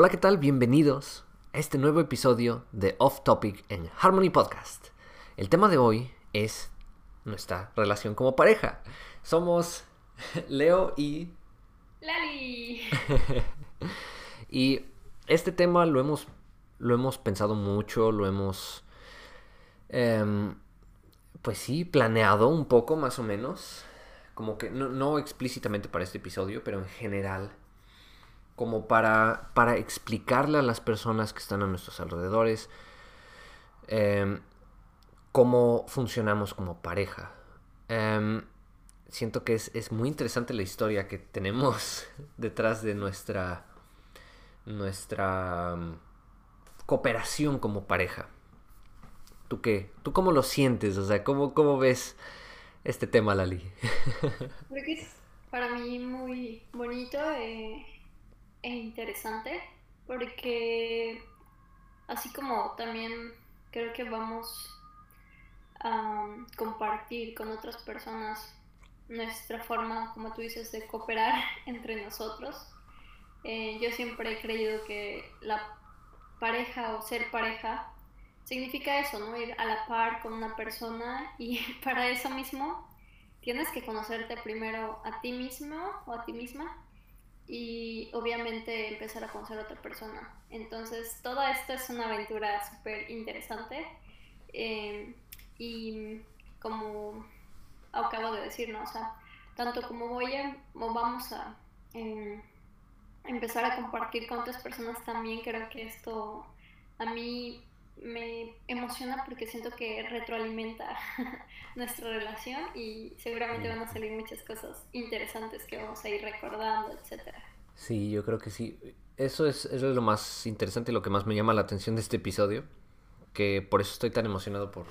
Hola, ¿qué tal? Bienvenidos a este nuevo episodio de Off Topic en Harmony Podcast. El tema de hoy es nuestra relación como pareja. Somos Leo y... Lali. y este tema lo hemos, lo hemos pensado mucho, lo hemos... em, pues sí, planeado un poco más o menos. Como que no, no explícitamente para este episodio, pero en general como para, para explicarle a las personas que están a nuestros alrededores em, cómo funcionamos como pareja. Em, siento que es, muy interesante la historia que tenemos detrás de nuestra, nuestra um, cooperación como pareja. ¿Tú qué? ¿Tú cómo lo sientes? O sea, ¿cómo, cómo ves este tema, Lali? Creo que es para mí muy bonito. Eh es interesante porque así como también creo que vamos a compartir con otras personas nuestra forma, como tú dices, de cooperar entre nosotros. Eh, yo siempre he creído que la pareja o ser pareja significa eso, ¿no? Ir a la par con una persona y para eso mismo tienes que conocerte primero a ti mismo o a ti misma y obviamente empezar a conocer a otra persona. Entonces, toda esta es una aventura súper interesante eh, y como acabo de decir, ¿no? O sea, tanto como voy a, o vamos a em, empezar a compartir con otras personas también, creo que esto a mí me emociona porque siento que retroalimenta nuestra relación y seguramente van a salir muchas cosas interesantes que vamos a ir recordando, etcétera. Sí, yo creo que sí. Eso es, eso es lo más interesante y lo que más me llama la atención de este episodio. Que por eso estoy tan emocionado por,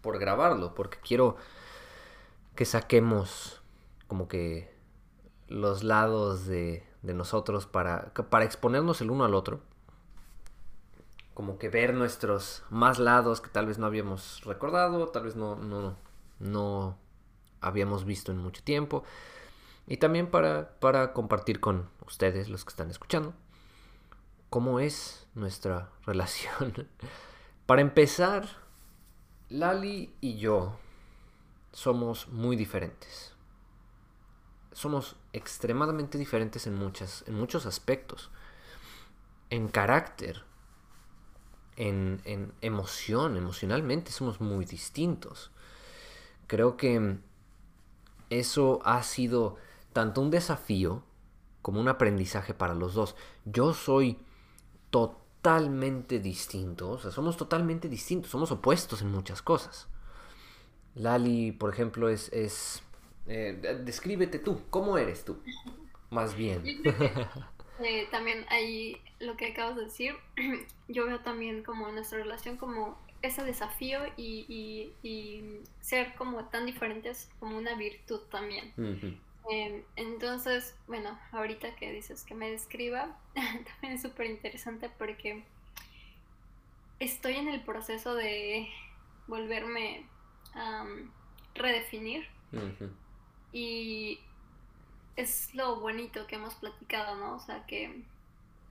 por grabarlo. Porque quiero que saquemos como que los lados de, de nosotros para, para exponernos el uno al otro como que ver nuestros más lados que tal vez no habíamos recordado, tal vez no, no, no habíamos visto en mucho tiempo. Y también para, para compartir con ustedes, los que están escuchando, cómo es nuestra relación. para empezar, Lali y yo somos muy diferentes. Somos extremadamente diferentes en, muchas, en muchos aspectos. En carácter, en, emoción, emocionalmente somos muy distintos. Creo que eso ha sido tanto un desafío como un aprendizaje para los dos. Yo soy totalmente distinto, o sea, somos totalmente distintos, somos opuestos en muchas cosas. Lali, por ejemplo, es... es eh, descríbete tú, ¿cómo eres tú? Más bien. Eh, también ahí lo que acabas de decir, yo veo también como nuestra relación como ese desafío y, ser como tan diferentes como una virtud también. Em, entonces, bueno, ahorita que dices que me describa, también es súper interesante porque estoy en el proceso de volverme a redefinir y es lo bonito que hemos platicado, ¿no? O sea, que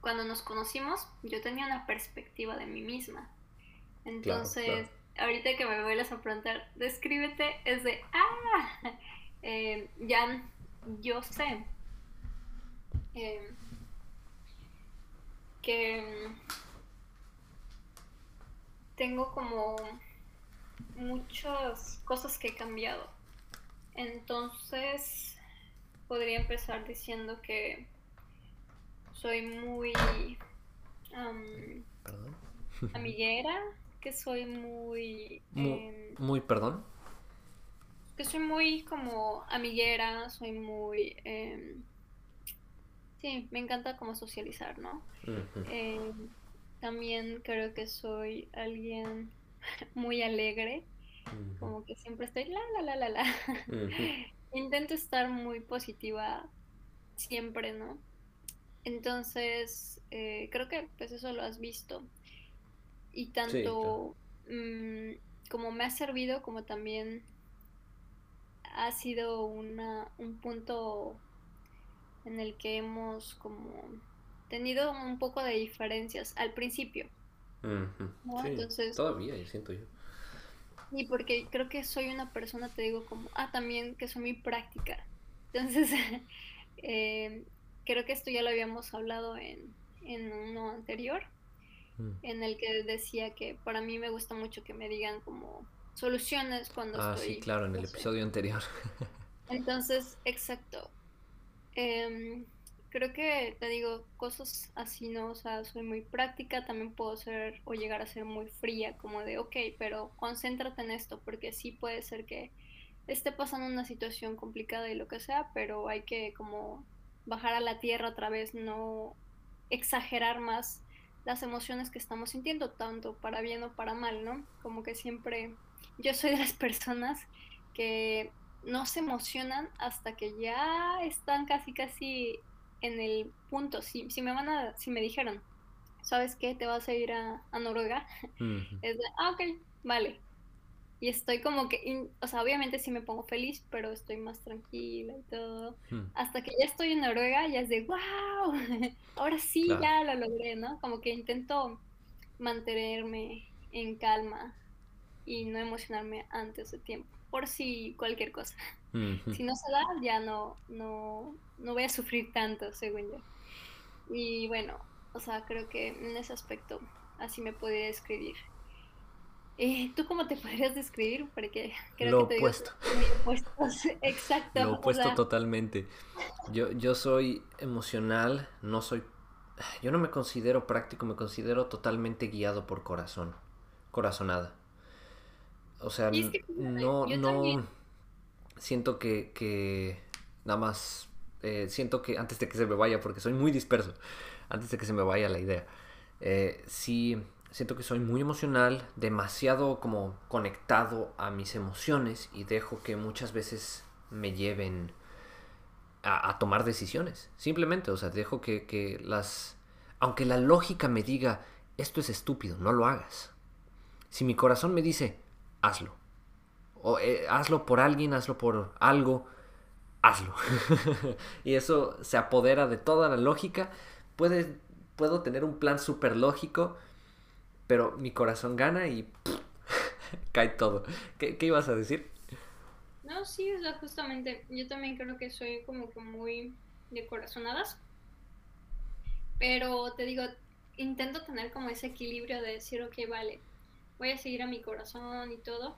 cuando nos conocimos yo tenía una perspectiva de mí misma. Entonces, ahorita que me vuelves a preguntar, descríbete, es de, ah, eh, ya yo sé em, que tengo como muchas cosas que he cambiado. Entonces, podría empezar diciendo que soy muy amiguera, que soy muy... Em, muy, perdón. Que soy muy como amiguera, soy muy... Em, sí, me encanta como socializar, ¿no? Em, también creo que soy alguien muy alegre, como que siempre estoy la, la, la, la, la. Intento estar muy positiva siempre, ¿no? Entonces, eh, creo que pues eso lo has visto. Y tanto mm, como me ha servido, como también ha sido una, un punto en el que hemos como tenido un poco de diferencias al principio. Entonces, todavía, siento yo. Y porque creo que soy una persona, te digo, como, ah, también que soy muy práctica. Entonces, eh, creo que esto ya lo habíamos hablado en, en uno anterior, mm. en el que decía que para mí me gusta mucho que me digan como soluciones cuando ah, sí, claro, en el episodio anterior. Entonces, exacto. Em, creo que te digo cosas así, ¿no? O sea, soy muy práctica, también puedo ser o llegar a ser muy fría, como de, ok, pero concéntrate en esto, porque sí puede ser que esté pasando una situación complicada y lo que sea, pero hay que como bajar a la tierra otra vez, no exagerar más las emociones que estamos sintiendo, tanto para bien o para mal, ¿no? Como que siempre, yo soy de las personas que no se emocionan hasta que ya están casi casi en el punto. Si, si me van a, si me dijeron, ¿sabes qué? Te vas a ir a, Noruega. Es de, ah, ok, vale. Y estoy como que, o sea, obviamente sí me pongo feliz, pero estoy más tranquila y todo. Hasta que ya estoy en Noruega, ya es de, wow, ahora sí ya lo logré, ¿no? Como que intento mantenerme en calma y no emocionarme antes de tiempo, por si cualquier cosa. Si no se da, ya no, no, no voy a sufrir tanto, según yo. Y bueno, o sea, creo que en ese aspecto así me podría describir. Eh, ¿Tú cómo te podrías describir? Porque creo lo que te opuesto. opuesto. Exacto. Lo opuesto totalmente. Yo, yo soy emocional, no soy... Yo no me considero práctico, me considero totalmente guiado por corazón. Corazonada. O sea, no, no... Siento que, que nada más... Eh, siento que antes de que se me vaya, porque soy muy disperso, antes de que se me vaya la idea. Eh, sí siento que soy muy emocional, demasiado como conectado a mis emociones y dejo que muchas veces me lleven a, tomar decisiones. Simplemente, o sea, dejo que, las... Aunque la lógica me diga, esto es estúpido, no lo hagas. Si mi corazón me dice, hazlo. O eh, hazlo por alguien, hazlo por algo, hazlo. y eso se apodera de toda la lógica. Puede, puedo tener un plan súper lógico pero mi corazón gana y cae todo. ¿Qué, ibas a decir? No, sí, o sea, justamente, yo también creo que soy como que muy de corazonadas, pero te digo, intento tener como ese equilibrio de decir, ok, vale, voy a seguir a mi corazón y todo,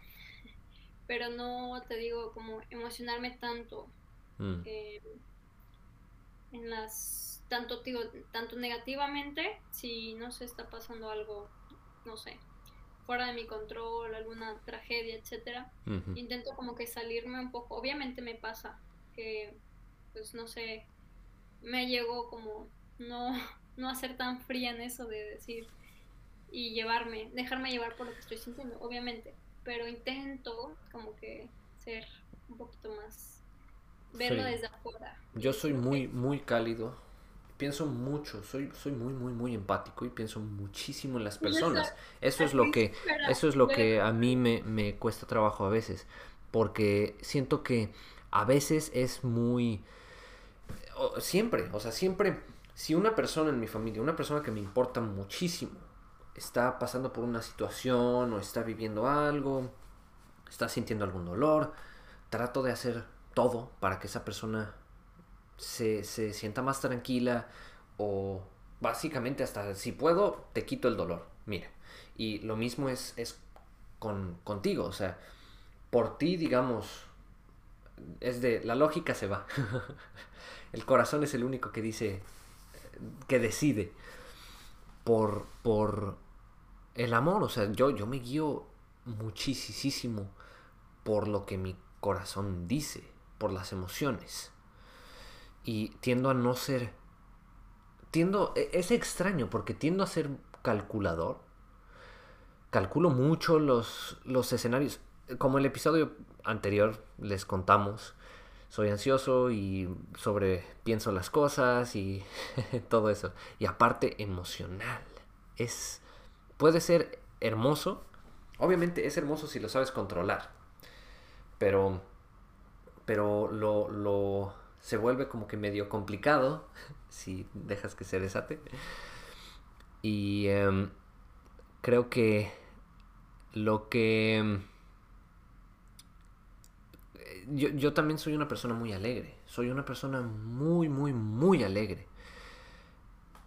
pero no te digo como emocionarme tanto mm. eh, en las tanto digo tanto negativamente si no se está pasando algo no sé, fuera de mi control, alguna tragedia, etcétera, intento como que salirme un poco. Obviamente me pasa que, pues no sé, me llegó como no, no a ser tan fría en eso de decir y llevarme, dejarme llevar por lo que estoy sintiendo, obviamente, pero intento como que ser un poquito más verlo desde afuera. Yo soy muy, muy cálido pienso mucho, soy, soy muy, muy, muy empático y pienso muchísimo en las personas. Eso es lo que, eso es lo que a mí me, me cuesta trabajo a veces, porque siento que a veces es muy, siempre, o sea, siempre, si una persona en mi familia, una persona que me importa muchísimo, está pasando por una situación o está viviendo algo, está sintiendo algún dolor, trato de hacer todo para que esa persona se, sienta más tranquila o básicamente hasta si puedo te quito el dolor. Mira, y lo mismo es, es con, contigo, o sea, por ti digamos, es de, la lógica se va. el corazón es el único que dice, que decide por, por el amor, o sea, yo, yo me guío muchísimo por lo que mi corazón dice, por las emociones y tiendo a no ser... Tiendo... E, es extraño porque tiendo a ser calculador. Calculo mucho los, los escenarios. Como el episodio anterior les contamos, soy ansioso y sobre pienso las cosas y todo eso. Y aparte emocional. Es puede ser hermoso. Obviamente es hermoso si lo sabes controlar. Pero pero lo, lo se vuelve como que medio complicado si dejas que se desate. Y em, creo que lo que... Em, yo, yo también soy una persona muy alegre. Soy una persona muy, muy, muy alegre.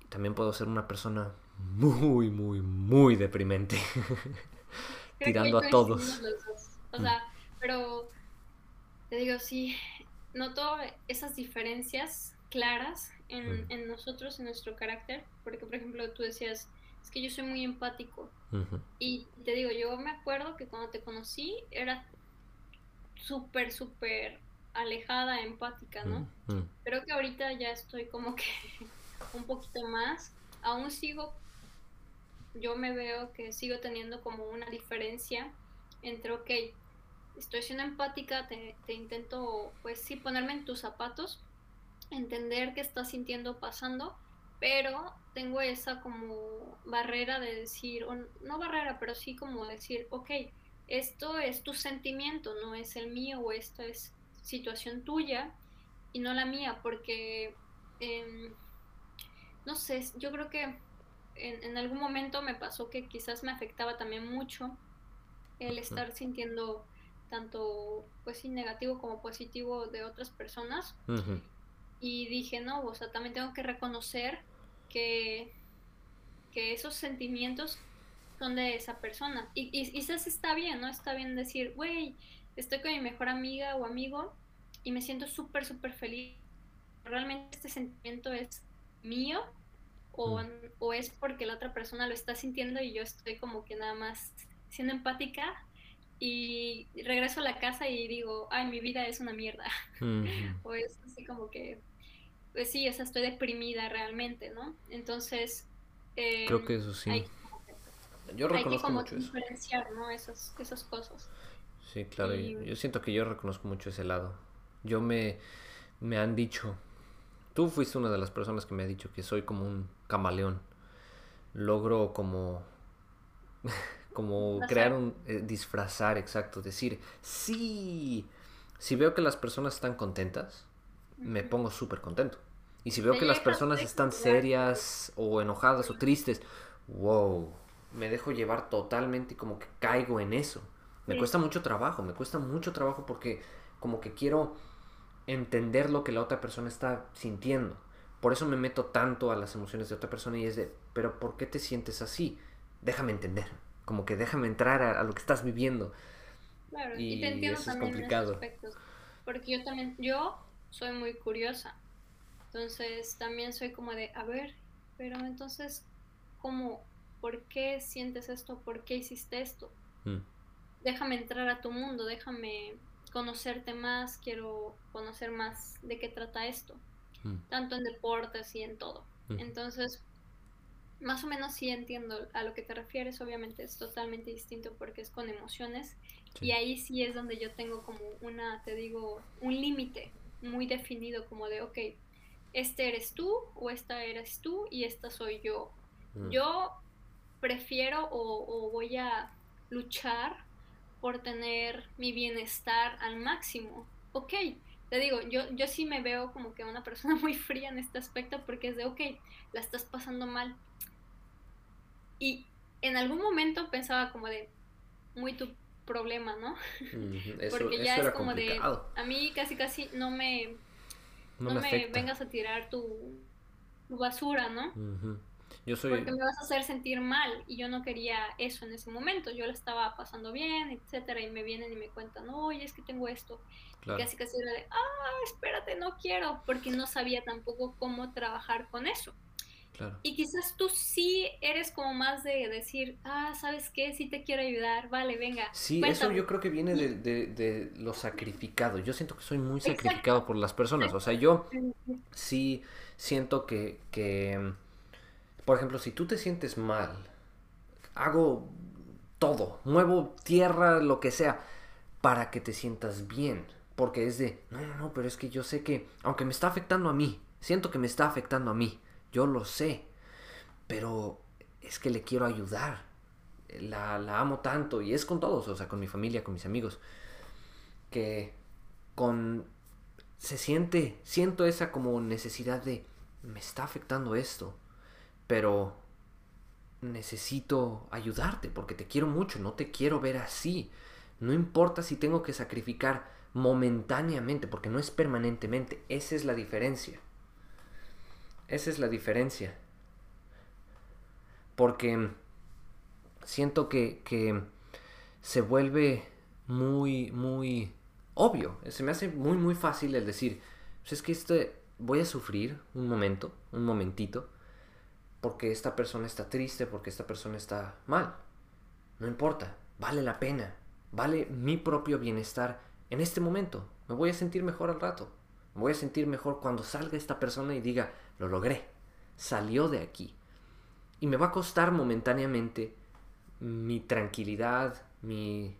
También puedo ser una persona muy, muy, muy deprimente. Tirando a todos. O sea, pero te digo, sí, noto esas diferencias claras en, en, nosotros, en nuestro carácter, porque por ejemplo tú decías, es que yo soy muy empático. Y te digo, yo me acuerdo que cuando te conocí era súper, súper alejada, empática, ¿no? Creo que ahorita ya estoy como que un poquito más. Aún sigo, yo me veo que sigo teniendo como una diferencia entre, ok, estoy siendo empática, te, te intento, pues sí, ponerme en tus zapatos, entender qué estás sintiendo pasando, pero tengo esa como barrera de decir, o no barrera, pero sí como decir, ok, esto es tu sentimiento, no es el mío, o esta es situación tuya y no la mía, porque, eh, no sé, yo creo que en, en, algún momento me pasó que quizás me afectaba también mucho el estar sintiendo tanto pues sí negativo como positivo de otras personas. Y dije no o sea también tengo que reconocer que que esos sentimientos son de esa persona y, y, quizás está bien no está bien decir güey estoy con mi mejor amiga o amigo y me siento súper súper feliz. Realmente este sentimiento es mío o, o es porque la otra persona lo está sintiendo y yo estoy como que nada más siendo empática y regreso a la casa y digo, ay, mi vida es una mierda. o es así como que, pues sí, o sea, estoy deprimida realmente, ¿no? Entonces... Eh, Creo que eso sí. Hay, yo reconozco hay que mucho diferenciar, ¿no? Esas, esas cosas. Sí, claro, yo siento que yo reconozco mucho ese lado. Yo me, me han dicho, tú fuiste una de las personas que me ha dicho que soy como un camaleón. Logro como como crear un eh, disfrazar, exacto, decir, sí, si veo que las personas están contentas, me pongo súper contento. Y si veo que las personas están serias o enojadas o tristes, wow, me dejo llevar totalmente y como que caigo en eso. Me cuesta mucho trabajo, me cuesta mucho trabajo porque como que quiero entender lo que la otra persona está sintiendo. Por eso me meto tanto a las emociones de otra persona y es de, pero ¿por qué te sientes así? Déjame entender como que déjame entrar a, lo que estás viviendo. Claro, y, te entiendo eso también es complicado. En aspectos, porque yo también, yo soy muy curiosa, entonces también soy como de, a ver, pero entonces, ¿cómo, por qué sientes esto? ¿Por qué hiciste esto? Mm. Déjame entrar a tu mundo, déjame conocerte más, quiero conocer más de qué trata esto, mm. tanto en deportes y en todo. Mm. Entonces, más o menos sí entiendo a lo que te refieres, obviamente es totalmente distinto porque es con emociones y ahí sí es donde yo tengo como una, te digo, un límite muy definido como de, ok, este eres tú o esta eres tú y esta soy yo. Mm. Yo prefiero o, voy a luchar por tener mi bienestar al máximo. Ok, te digo, yo, yo sí me veo como que una persona muy fría en este aspecto porque es de, ok, la estás pasando mal, y en algún momento pensaba como de, muy tu problema, ¿no? Porque ya es como de, a mí casi casi no me, no, me, vengas a tirar tu, basura, ¿no? Yo soy... Porque me vas a hacer sentir mal y yo no quería eso en ese momento. Yo la estaba pasando bien, etcétera, y me vienen y me cuentan, oye, es que tengo esto. Y casi casi era de, ah, espérate, no quiero, porque no sabía tampoco cómo trabajar con eso. Y quizás tú sí eres como más de decir, ah, ¿sabes qué? Sí te quiero ayudar, vale, venga. Sí, eso yo creo que viene de, de, lo sacrificado. Yo siento que soy muy sacrificado por las personas. O sea, yo sí siento que, que, por ejemplo, si tú te sientes mal, hago todo, muevo tierra, lo que sea, para que te sientas bien. Porque es de, no, no, no, pero es que yo sé que, aunque me está afectando a mí, siento que me está afectando a mí yo lo sé, pero es que le quiero ayudar. La, la, amo tanto y es con todos, o sea, con mi familia, con mis amigos, que con se siente, siento esa como necesidad de, me está afectando esto, pero necesito ayudarte porque te quiero mucho, no te quiero ver así. No importa si tengo que sacrificar momentáneamente, porque no es permanentemente. Esa es la diferencia. Esa es la diferencia. Porque siento que, que se vuelve muy, muy obvio. Se me hace muy, muy fácil el decir, pues es que este, voy a sufrir un momento, un momentito, porque esta persona está triste, porque esta persona está mal. No importa, vale la pena, vale mi propio bienestar en este momento. Me voy a sentir mejor al rato. Me voy a sentir mejor cuando salga esta persona y diga, lo logré, salió de aquí. Y me va a costar momentáneamente mi tranquilidad, mi,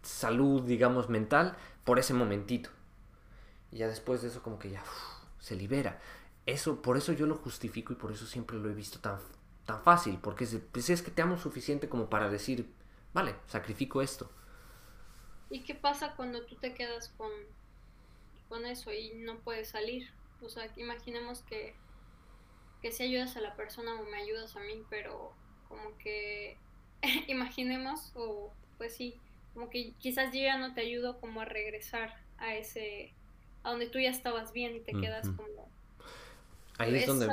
salud, digamos, mental, por ese momentito. Y ya después de eso como que ya se libera eso, por eso yo lo justifico y por eso siempre lo he visto tan, tan fácil, porque es, pues es que te amo suficiente como para decir, vale, sacrifico esto. ¿Y qué pasa cuando tú te quedas con, con eso y no puedes salir? O sea, imaginemos que, que si ayudas a la persona o me ayudas a mí, pero como que imaginemos, o pues sí, como que quizás yo ya no te ayudo como a regresar a ese, a donde tú ya estabas bien y te quedas como Ahí es, donde...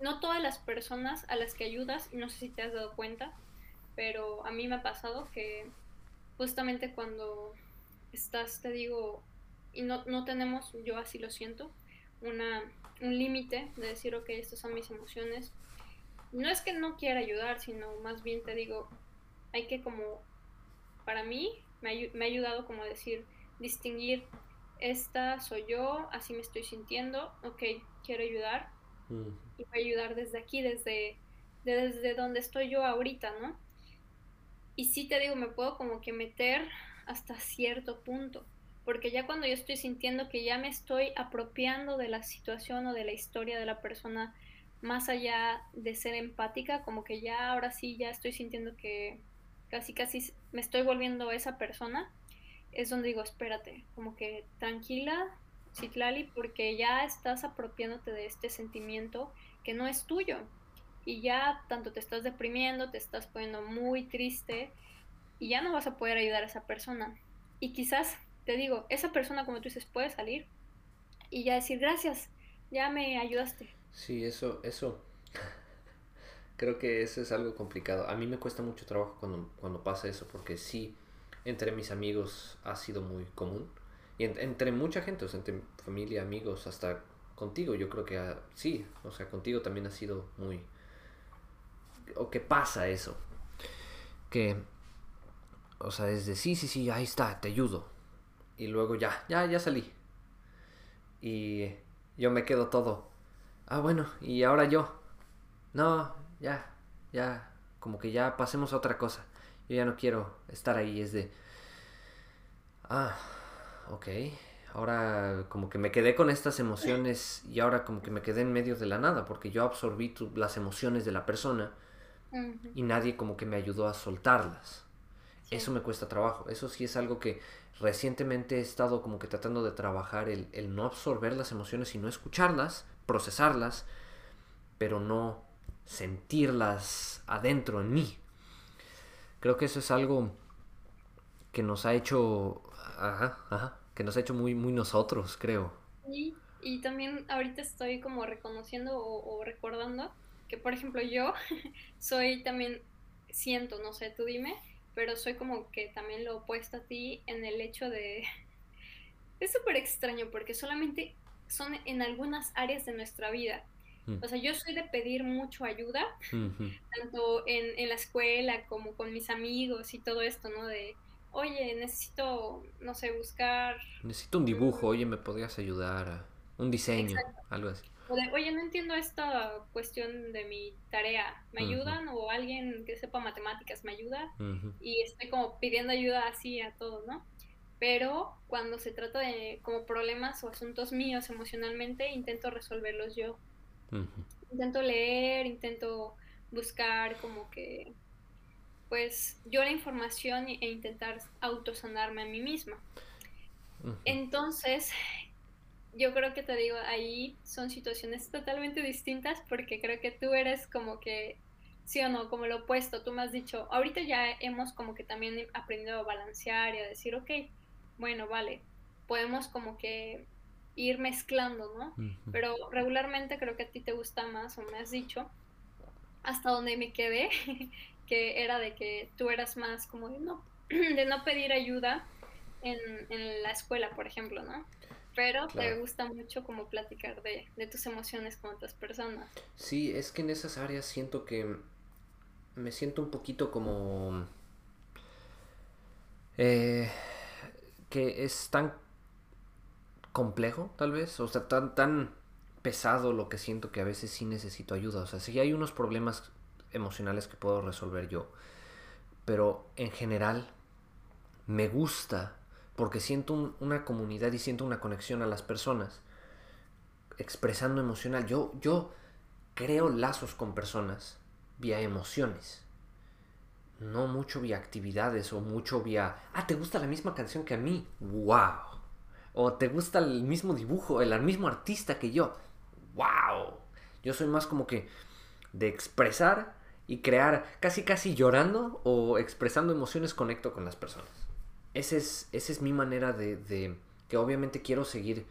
no todas las personas a las que ayudas, y no sé si te has dado cuenta, pero a mí me ha pasado que justamente cuando estás, te digo, y no, no tenemos, yo así lo siento, una, un límite de decir, ok, estas son mis emociones. No es que no quiera ayudar, sino más bien te digo, hay que como, para mí, me, me ha ayudado como a decir, distinguir, esta soy yo, así me estoy sintiendo, ok, quiero ayudar mm. y voy a ayudar desde aquí, desde, desde donde estoy yo ahorita, ¿no? Y sí te digo, me puedo como que meter hasta cierto punto, porque ya cuando yo estoy sintiendo que ya me estoy apropiando de la situación o de la historia de la persona, más allá de ser empática, como que ya ahora sí ya estoy sintiendo que casi casi me estoy volviendo esa persona, es donde digo, espérate, como que tranquila, Citlali, porque ya estás apropiándote de este sentimiento que no es tuyo. Y ya tanto te estás deprimiendo, te estás poniendo muy triste y ya no vas a poder ayudar a esa persona. Y quizás, te digo, esa persona, como tú dices, puede salir y ya decir gracias, ya me ayudaste. Sí, eso, eso. Creo que eso es algo complicado. A mí me cuesta mucho trabajo cuando, cuando pasa eso, porque sí, entre mis amigos ha sido muy común y entre mucha gente, o sea, entre familia, amigos, hasta contigo, yo creo que sí, o sea, contigo también ha sido muy... O que pasa eso. Que, o sea, es de sí, sí, sí, ahí está, te ayudo. Y luego ya, ya, ya salí. Y yo me quedo todo. Ah, bueno, y ahora yo. No, ya, ya, como que ya pasemos a otra cosa. Yo ya no quiero estar ahí, es de... Ah, ok, ahora como que me quedé con estas emociones y ahora como que me quedé en medio de la nada porque yo absorbí las emociones de la persona y nadie como que me ayudó a soltarlas. Eso me cuesta trabajo, eso sí es algo que recientemente he estado como que tratando de trabajar, el, el no absorber las emociones y no escucharlas, procesarlas, pero no sentirlas adentro en mí. Creo que eso es algo que nos ha hecho Ajá, ajá. Que nos ha hecho muy, muy nosotros, creo. Sí, y también ahorita estoy como reconociendo o, recordando que, por ejemplo, yo soy también, siento, no sé, tú dime, pero soy como que también lo opuesto a ti en el hecho de... Es súper extraño porque solamente son en algunas áreas de nuestra vida. O sea, yo soy de pedir mucho ayuda, tanto en, en, la escuela como con mis amigos y todo esto, ¿no? De, oye, necesito, no sé, buscar... Necesito un dibujo, oye, ¿me podrías ayudar? Un diseño, algo así. oye, no entiendo esta cuestión de mi tarea, ¿me ayudan? O alguien que sepa matemáticas, ¿me ayuda? Y estoy como pidiendo ayuda así a todos, ¿no? Pero cuando se trata de como problemas o asuntos míos emocionalmente, intento resolverlos yo. Intento leer, intento buscar como que pues yo la información e intentar autosanarme a mí misma. Entonces, yo creo que te digo, ahí son situaciones totalmente distintas porque creo que tú eres como que, sí o no, como lo opuesto, tú me has dicho, ahorita ya hemos como que también aprendido a balancear y a decir, ok, bueno, vale, podemos como que ir mezclando, ¿no? Pero regularmente creo que a ti te gusta más, o me has dicho, hasta donde me quedé, que era de que tú eras más como de no, de no pedir ayuda en, en la escuela, por ejemplo, ¿no? Pero te gusta mucho como platicar de, de tus emociones con otras personas. Sí, es que en esas áreas siento que me siento un poquito como... Eh, que es tan complejo, tal vez, o sea, tan, tan pesado lo que siento que a veces sí necesito ayuda. O sea, sí hay unos problemas emocionales que puedo resolver yo, pero en general me gusta porque siento una comunidad y siento una conexión a las personas expresando emocional. Yo, yo creo lazos con personas vía emociones. No mucho vía actividades o mucho vía, ah, ¿te gusta la misma canción que a mí? ¡Wow! O ¿te gusta el mismo dibujo, el mismo artista que yo? ¡Wow! Yo soy más como que de expresar y crear casi casi llorando o expresando emociones conecto con las personas. Esa es, esa es mi manera de, de, que obviamente quiero seguir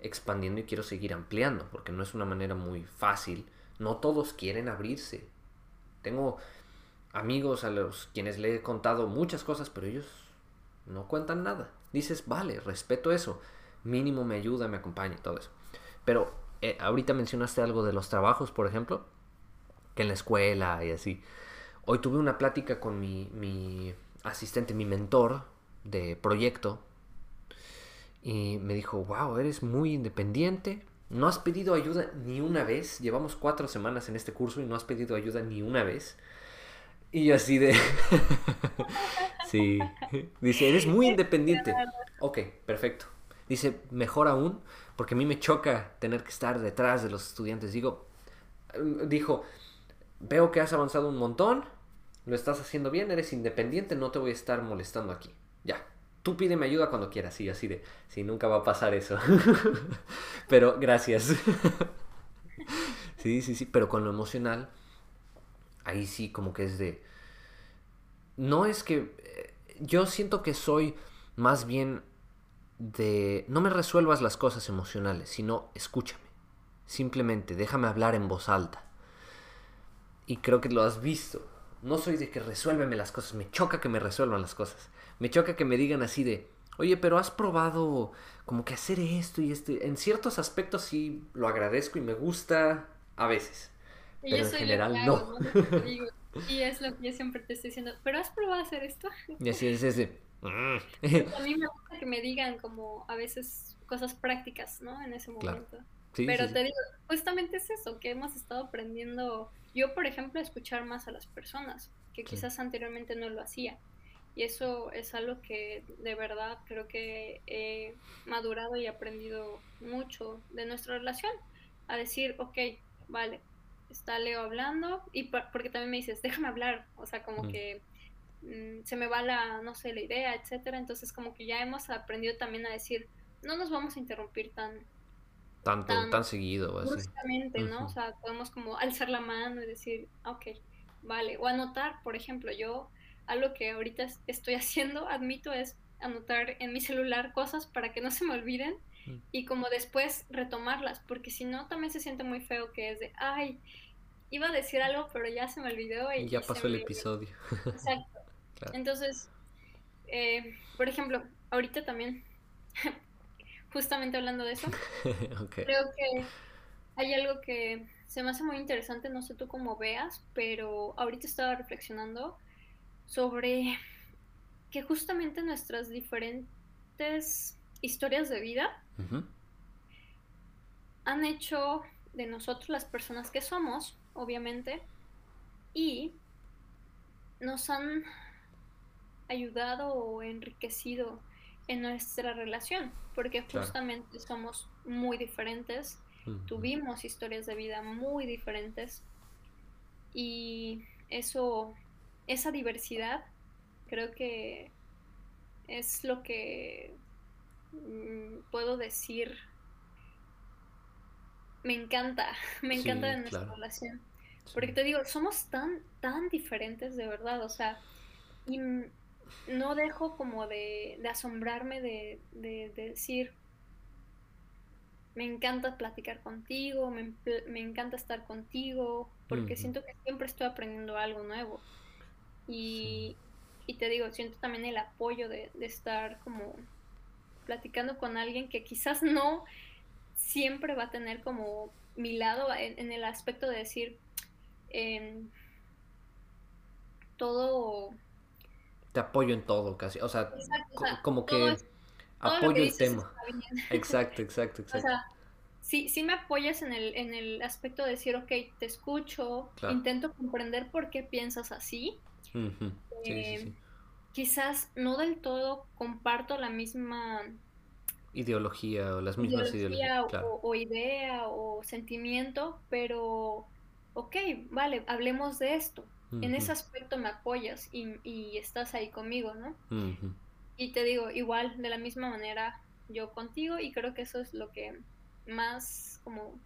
expandiendo y quiero seguir ampliando, porque no es una manera muy fácil. No todos quieren abrirse. Tengo amigos a los quienes le he contado muchas cosas, pero ellos no cuentan nada. Dices, vale, respeto eso. Mínimo me ayuda, me acompaña, todo eso. Pero eh, ahorita mencionaste algo de los trabajos, por ejemplo, que en la escuela y así. Hoy tuve una plática con mi, mi asistente, mi mentor, de proyecto y me dijo, wow, eres muy independiente, no has pedido ayuda ni una vez, llevamos cuatro semanas en este curso y no has pedido ayuda ni una vez. Y así de... sí, dice, eres muy independiente. Ok, perfecto. Dice, mejor aún, porque a mí me choca tener que estar detrás de los estudiantes. Digo, dijo, veo que has avanzado un montón, lo estás haciendo bien, eres independiente, no te voy a estar molestando aquí ya, tú pídeme ayuda cuando quieras, sí, así de, sí, nunca va a pasar eso. pero gracias. sí, sí, sí, pero con lo emocional, ahí sí como que es de... No es que... Yo siento que soy más bien de... No me resuelvas las cosas emocionales, sino escúchame. Simplemente déjame hablar en voz alta. Y creo que lo has visto. No soy de que resuélveme las cosas, me choca que me resuelvan las cosas. Me choca que me digan así de, oye, pero has probado como que hacer esto y este. En ciertos aspectos sí lo agradezco y me gusta a veces. pero en general no. Y es lo que yo siempre te estoy diciendo, pero has probado hacer esto. Y así es ese. Mm". a mí me gusta que me digan como a veces cosas prácticas, ¿no? En ese momento. pero te digo, justamente es eso, que hemos estado aprendiendo, yo por ejemplo, a escuchar más a las personas, que quizás anteriormente no lo hacía. Y eso es algo que de verdad creo que he madurado y aprendido mucho de nuestra relación. A decir, ok, vale, está Leo hablando, y porque también me dices, déjame hablar, o sea, como que mm, se me va la, no sé, la idea, etcétera. Entonces, como que ya hemos aprendido también a decir, no nos vamos a interrumpir tan. Tanto, tan, seguido, así. ¿no? O sea, podemos como alzar la mano y decir, ok, vale. O anotar, por ejemplo, yo algo que ahorita estoy haciendo, admito, es anotar en mi celular cosas para que no se me olviden. Y como después retomarlas, porque si no también se siente muy feo que es de, ay, iba a decir algo, pero ya se me olvidó. Y, ya pasó el episodio. Exacto. Entonces, eh, por ejemplo, ahorita también, justamente hablando de eso, creo que hay algo que se me hace muy interesante, no sé tú cómo veas, pero ahorita estaba reflexionando sobre que justamente nuestras diferentes historias de vida han hecho de nosotros las personas que somos, obviamente, y nos han ayudado o enriquecido en nuestra relación, porque justamente somos muy diferentes, tuvimos historias de vida muy diferentes y eso esa diversidad creo que es lo que puedo decir me encanta, me encanta de nuestra relación. Porque te digo, somos tan, tan diferentes de verdad, o sea, y no dejo como de, asombrarme de, decir, me encanta platicar contigo, me, encanta estar contigo, porque siento que siempre estoy aprendiendo algo nuevo. Y, y te digo, siento también el apoyo de, estar como platicando con alguien que quizás no siempre va a tener como mi lado en, el aspecto de decir em, todo te apoyo en todo casi o sea, como que apoyo el tema. exacto exacto exacto o sea sí, sí me apoyas en el, en el aspecto de decir ok te escucho intento comprender por qué piensas así. Eh, quizás no del todo comparto la misma ideología o las mismas ideologías. O, idea o sentimiento, pero ok, vale, hablemos de esto. En ese aspecto me apoyas y, estás ahí conmigo, ¿no? Y te digo, igual, de la misma manera yo contigo y creo que eso es lo que más como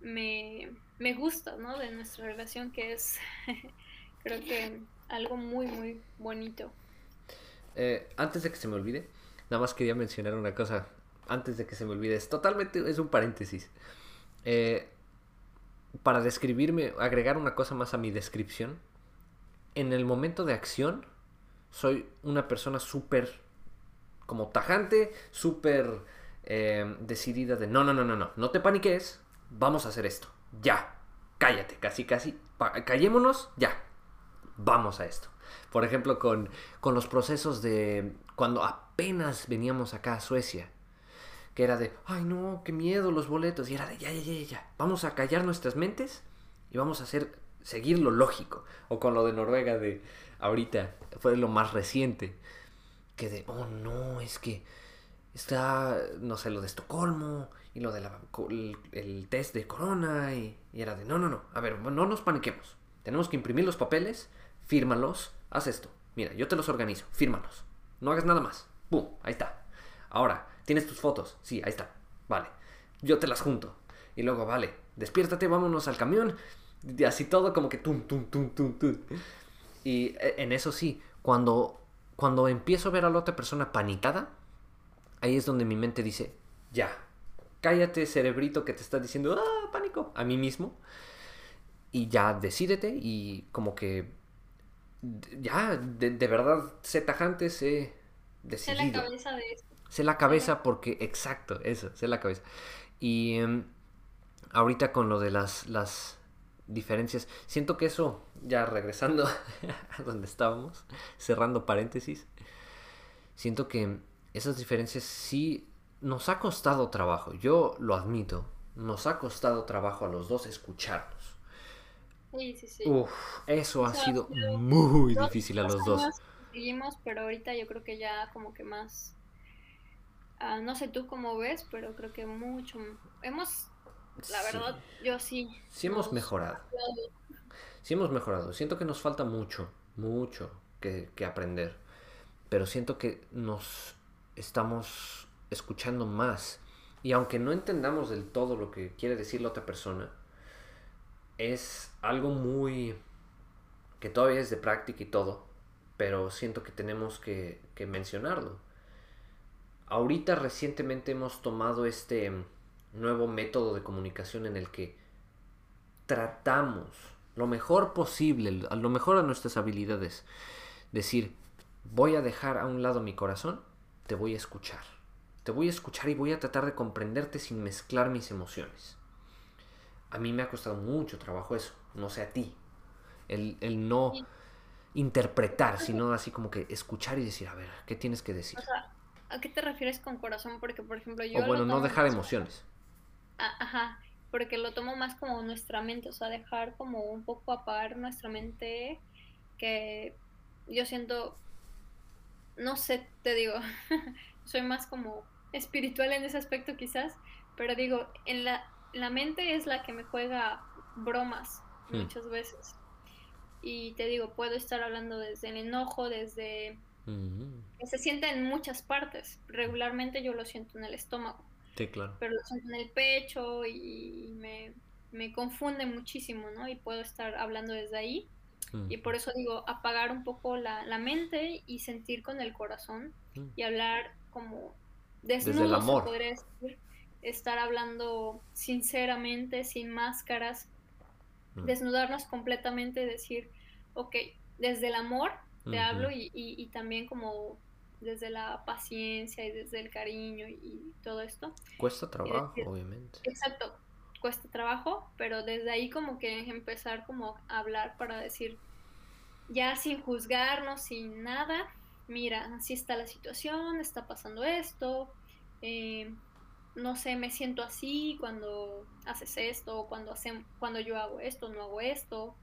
me, me gusta, ¿no? De nuestra relación, que es creo que algo muy, muy bonito. Eh, antes de que se me olvide, nada más quería mencionar una cosa. Antes de que se me olvide, es totalmente, es un paréntesis. Eh, para describirme, agregar una cosa más a mi descripción. En el momento de acción, soy una persona súper, como tajante, súper eh, decidida de no, no, no, no, no, no te paniques, vamos a hacer esto, ya, cállate, casi, casi, callémonos, ya, vamos a esto. Por ejemplo, con, los procesos de cuando apenas veníamos acá a Suecia, que era de, ay no, qué miedo los boletos, y era de, ya, ya, ya, ya, vamos a callar nuestras mentes y vamos a hacer, seguir lo lógico. O con lo de Noruega de ahorita, fue lo más reciente, que de, oh no, es que está, no sé, lo de Estocolmo y lo del el, test de corona y, y, era de, no, no, no, a ver, no nos paniquemos, tenemos que imprimir los papeles fírmalos, haz esto. Mira, yo te los organizo, fírmalos. No hagas nada más. ¡Pum! Ahí está. Ahora, ¿tienes tus fotos? Sí, ahí está. Vale. Yo te las junto. Y luego, vale, despiértate, vámonos al camión. Y así todo como que tum, tum, tum, tum, tum. Y eh, en eso sí, cuando, cuando empiezo a ver a la otra persona panicada, ahí es donde mi mente dice, ya, cállate cerebrito que te está diciendo, ah, pánico, a mí mismo. Y ya decídete y como que ya, de, verdad, sé tajante, sé decidido. Sé la cabeza de esto. Sé la cabeza porque, exacto, eso, sé la cabeza. Y em, ahorita con lo de las, las diferencias, siento que eso, ya regresando a donde estábamos, cerrando paréntesis, siento que esas diferencias sí nos ha costado trabajo, yo lo admito, nos ha costado trabajo a los dos escucharnos. Uf, eso ha sido muy difícil a los dos. Seguimos, pero ahorita yo creo que ya como que más... Ah, no sé tú cómo ves, pero creo que mucho... Hemos, la verdad, yo sí. Sí hemos mejorado. Sí hemos mejorado. Siento que nos falta mucho, mucho que, que aprender. Pero siento que nos estamos escuchando más. Y aunque no entendamos del todo lo que quiere decir la otra persona, es algo muy que todavía es de práctica y todo, pero siento que tenemos que, mencionarlo. Ahorita recientemente hemos tomado este nuevo método de comunicación en el que tratamos lo mejor posible, a lo mejor a nuestras habilidades, decir, voy a dejar a un lado mi corazón, te voy a escuchar. Te voy a escuchar y voy a tratar de comprenderte sin mezclar mis emociones a mí me ha costado mucho trabajo eso, no sé a ti. El, no interpretar, sino así como que escuchar y decir, a ver, ¿qué tienes que decir? O sea, ¿a qué te refieres con corazón? Porque, por ejemplo, yo... O bueno, no dejar emociones. Ajá, porque lo tomo más como nuestra mente, o sea, dejar como un poco apar nuestra mente, que yo siento, no sé, te digo, soy más como espiritual en ese aspecto quizás, pero digo, en la, la mente es la que me juega bromas hmm. muchas veces. Y te digo, puedo estar hablando desde el enojo, desde... Se siente en muchas partes. Regularmente yo lo siento en el estómago. Sí, claro. pero lo siento en el pecho y me, me confunde muchísimo, ¿no? Y puedo estar hablando desde ahí. Mm, Y por eso digo, apagar un poco la, la mente y sentir con el corazón mm. y hablar como Desde el desnudos, se amor. podría decir. Estar hablando sinceramente, sin máscaras, Mm. desnudarnos completamente y decir, ok, desde el amor te hablo y, y- y también como desde la paciencia y desde el cariño y, y todo esto. Cuesta trabajo, decir- obviamente. Exacto, cuesta trabajo, pero desde ahí como que empezar como a hablar para decir, ya sin juzgarnos, sin nada, mira, así está la situación, está pasando esto, eh, no sé, me siento así cuando haces esto, cuando, hacem- cuando yo hago esto, no hago esto,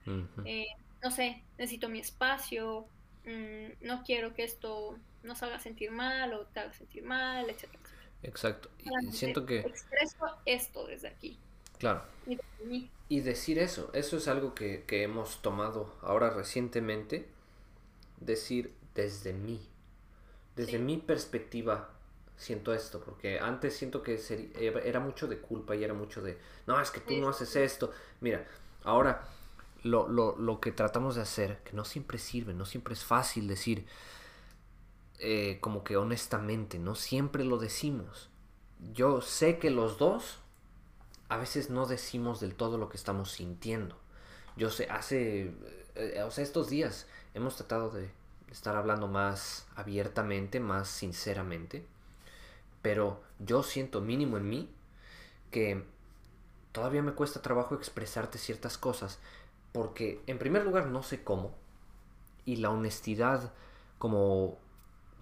eh, no sé, necesito mi espacio, mm, no quiero que esto nos haga sentir mal o te haga sentir mal, etcétera, etcétera. Exacto. Y- siento que, expreso esto desde aquí. claro. y desde mí. Y decir eso, eso es algo que, que hemos tomado ahora recientemente, decir desde mí, desde Sí. mi perspectiva siento esto, porque antes siento que era mucho de culpa y era mucho de, no, es que tú no haces esto. Mira, ahora lo, lo, lo que tratamos de hacer, que no siempre sirve, no siempre es fácil decir, eh, como que honestamente, no siempre lo decimos. Yo sé que los dos a veces no decimos del todo lo que estamos sintiendo. Yo sé, hace, eh, o sea, estos días hemos tratado de estar hablando más abiertamente, más sinceramente, pero yo siento mínimo en mí que todavía me cuesta trabajo expresarte ciertas cosas, porque en primer lugar no sé cómo, y la honestidad como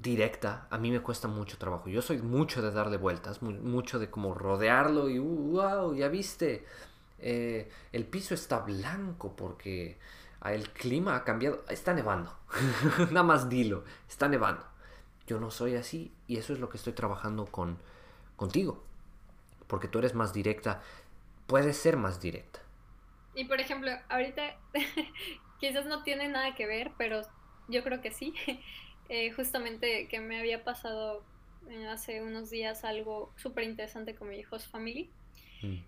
directa a mí me cuesta mucho trabajo. Yo soy mucho de darle vueltas, mu- mucho de como rodearlo y uh, wow, ya viste, eh, el piso está blanco porque el clima ha cambiado, está nevando, nada más dilo, está nevando. Yo no soy así y eso es lo que estoy trabajando con contigo, porque tú eres más directa, puedes ser más directa. Y por ejemplo, ahorita quizás no tiene nada que ver, pero yo creo que sí. Eh, justamente que me había pasado eh, hace unos días algo súper interesante con mi hijos family, Mm,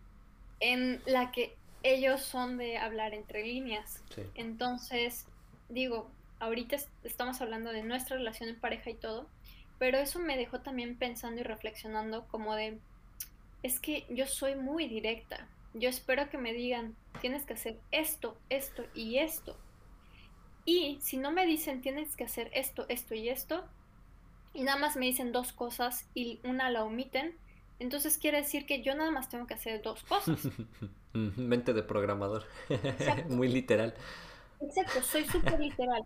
en la que ellos son de hablar entre líneas. sí. Entonces, digo, ahorita es- estamos hablando de nuestra relación en pareja y todo, pero eso me dejó también pensando y reflexionando como de, es que yo soy muy directa. Yo espero que me digan, tienes que hacer esto, esto y esto. Y si no me dicen, tienes que hacer esto, esto y esto, y nada más me dicen dos cosas y una la omiten, entonces quiere decir que yo nada más tengo que hacer dos cosas. Mente de programador, muy literal. Exacto, soy súper literal.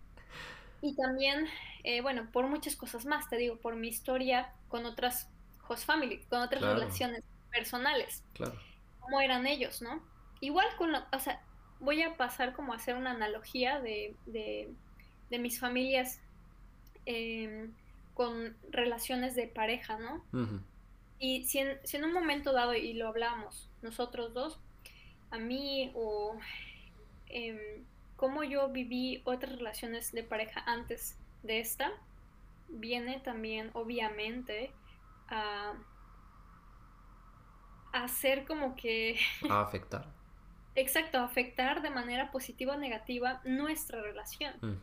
Y también, eh, bueno, por muchas cosas más, te digo, por mi historia con otras host family, con otras Claro. relaciones personales, Claro. cómo eran ellos, ¿no? Igual con, lo- o sea, voy a pasar como a hacer una analogía de, de, de mis familias em, con relaciones de pareja, ¿no? Y si en, si en un momento dado, y lo hablamos nosotros dos, a mí o em, cómo yo viví otras relaciones de pareja antes de esta, viene también obviamente a, a hacer como que, A afectar. exacto, afectar de manera positiva o negativa nuestra relación. Mm,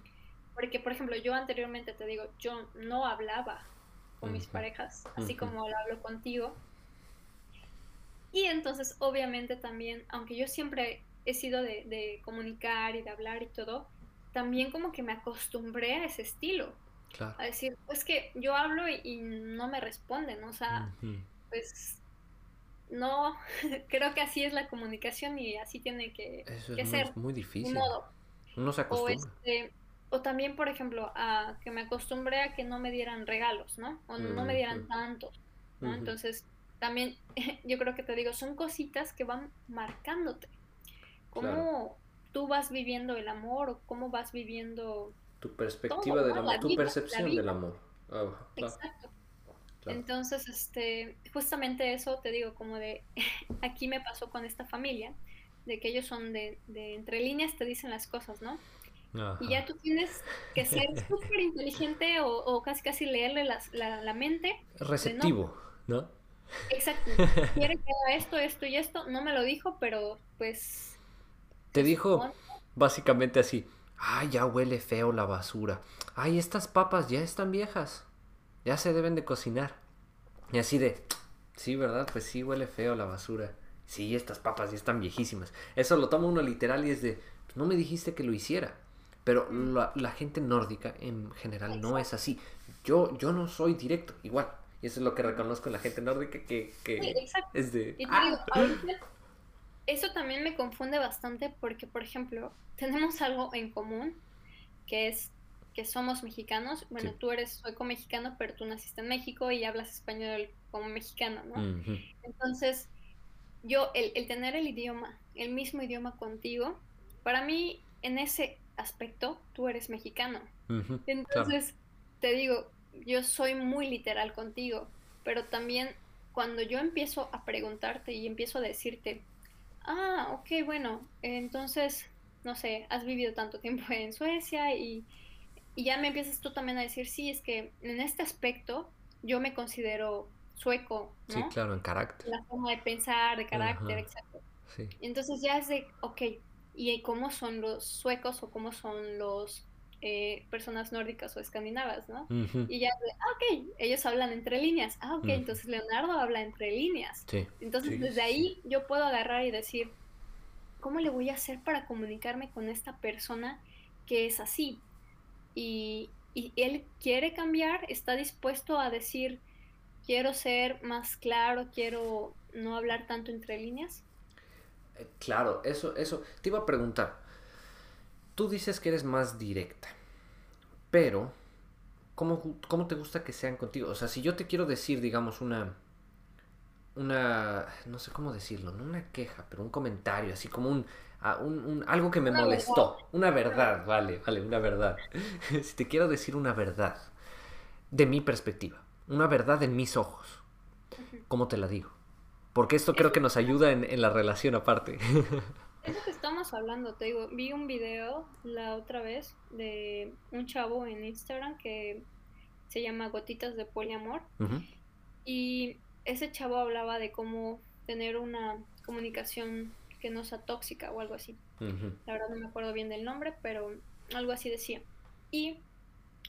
Porque, por ejemplo, yo anteriormente te digo, yo no hablaba con mis parejas, así como lo hablo contigo. Y entonces, obviamente también, aunque yo siempre he sido de, de comunicar y de hablar y todo, también como que me acostumbré a ese estilo, Claro. a decir, es que yo hablo y, y no me responden, o sea, pues no, creo que así es la comunicación y así tiene que, Eso que es ser, muy difícil. modo. Uno se O, acostumbra. este, o también, por ejemplo, a que me acostumbré a que no me dieran regalos, ¿no? O no me dieran tantos. Entonces, también yo creo que te digo, son cositas que van marcándote. Cómo Claro. tú vas viviendo el amor o cómo vas viviendo... Tu perspectiva todo, del amor, La tu vida, la percepción del amor. Ah, Exacto. claro. Entonces, este, justamente eso te digo, como de, aquí me pasó con esta familia, de que ellos son de, de entre líneas te dicen las cosas, ¿no? Y ya tú tienes que ser súper inteligente o, o casi casi leerle las- la, la mente de no, Receptivo, ¿no? Exacto. Quiere que haga esto, esto y esto. No me lo dijo, pero pues... Te dijo básicamente así. Ay, ya huele feo la basura. Ay, estas papas ya están viejas. Ya se deben de cocinar. Y así de... Sí, ¿verdad? Pues sí huele feo la basura. Sí, estas papas ya están viejísimas. Eso lo toma uno literal y es de... No me dijiste que lo hiciera. Pero la, gente nórdica en general no es así. Yo, yo no soy directo, igual. Y eso es lo que reconozco en la gente nórdica que, es de... ¡Ah! Eso también me confunde bastante porque, por ejemplo, tenemos algo en común, que es que somos mexicanos. Bueno, tú eres sueco mexicano, pero tú naciste en México y hablas español como mexicano, ¿no? Entonces, yo, el, el, tener el idioma, el mismo idioma contigo, para mí, en ese aspecto, tú eres mexicano. Entonces, te digo, yo soy muy literal contigo, pero también cuando yo empiezo a preguntarte y empiezo a decirte, ah, ok, bueno, entonces, no sé, has vivido tanto tiempo en Suecia y, ya me empiezas tú también a decir, sí, es que en este aspecto yo me considero sueco, ¿no? Sí, claro, en carácter. La forma de pensar, de carácter, exacto. Sí. Entonces ya es de, ok, ¿y cómo son los suecos o cómo son los eh, personas nórdicas o escandinavas, ¿no? Y ya, ah, ok, ellos hablan entre líneas. Ah, ok, entonces Leonardo habla entre líneas. Entonces desde ahí yo puedo agarrar y decir, ¿cómo le voy a hacer para comunicarme con esta persona que es así? Y, y él quiere cambiar, está dispuesto a decir, quiero ser más claro, quiero no hablar tanto entre líneas. Eh, claro, eso, eso. Te iba a preguntar, tú dices que eres más directa, pero ¿cómo, ¿cómo, te gusta que sean contigo? O sea, si yo te quiero decir, digamos, una, una, no sé cómo decirlo, no una queja, pero un comentario, así como un, un, algo que me molestó, una verdad, vale, vale, una verdad. si te quiero decir una verdad, de mi perspectiva, una verdad en mis ojos, ¿cómo te la digo? Porque esto creo que nos ayuda en, en la relación aparte. Eso que estamos hablando, te digo, vi un video la otra vez de un chavo en Instagram que se llama Gotitas de Poliamor. Y ese chavo hablaba de cómo tener una comunicación que no sea tóxica o algo así. La verdad no me acuerdo bien del nombre, pero algo así decía. Y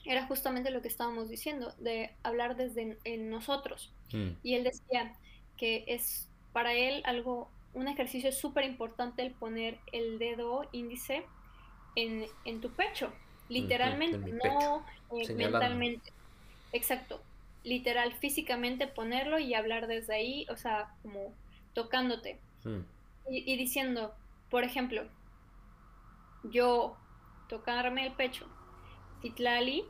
era justamente lo que estábamos diciendo, de hablar desde en nosotros. Mm. Y él decía que es para él algo un ejercicio súper importante el poner el dedo índice en, tu pecho, literalmente, no eh, mentalmente. Exacto, literal, físicamente ponerlo y hablar desde ahí, o sea, como tocándote. Mm. y, y, diciendo, por ejemplo, yo tocarme el pecho, Titlali,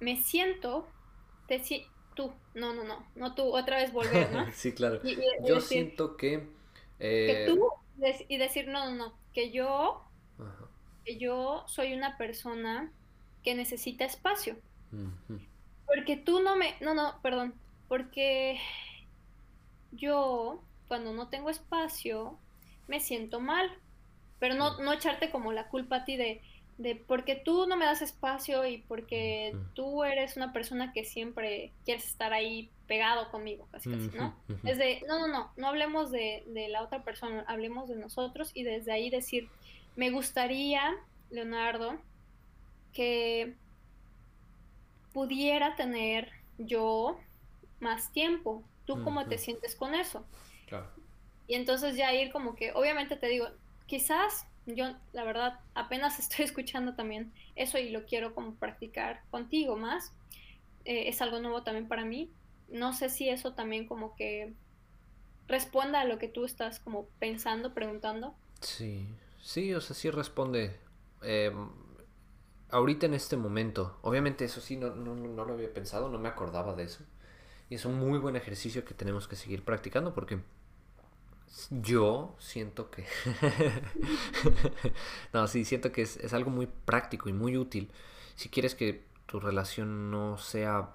me siento, te, tú, no, no, no, no tú, otra vez volver, ¿no? sí, claro. yo siento que... Que eh, tú, y decir, no, no, no, que yo, que yo soy una persona que necesita espacio. Porque tú no me, no, no, perdón, porque yo, cuando no tengo espacio, me siento mal. Pero no, no echarte como la culpa a ti de, de porque tú no me das espacio y porque tú eres una persona que siempre quieres estar ahí pegado conmigo, casi casi, ¿no? Es de, no, no, no, no hablemos de, de, la otra persona, hablemos de nosotros y desde ahí decir, me gustaría, Leonardo, que pudiera tener yo más tiempo. ¿Tú cómo te sientes con eso? Claro. Y entonces ya ir como que, obviamente te digo, quizás yo la verdad apenas estoy escuchando también eso y lo quiero como practicar contigo más. Eh, es algo nuevo también para mí. No sé si eso también como que responda a lo que tú estás como pensando, preguntando. Sí, sí, o sea, sí responde. Em, ahorita en este momento, obviamente eso sí, no, no, no lo había pensado, no me acordaba de eso. Y es un muy buen ejercicio que tenemos que seguir practicando porque yo siento que... no, sí, siento que es, algo muy práctico y muy útil. Si quieres que tu relación no sea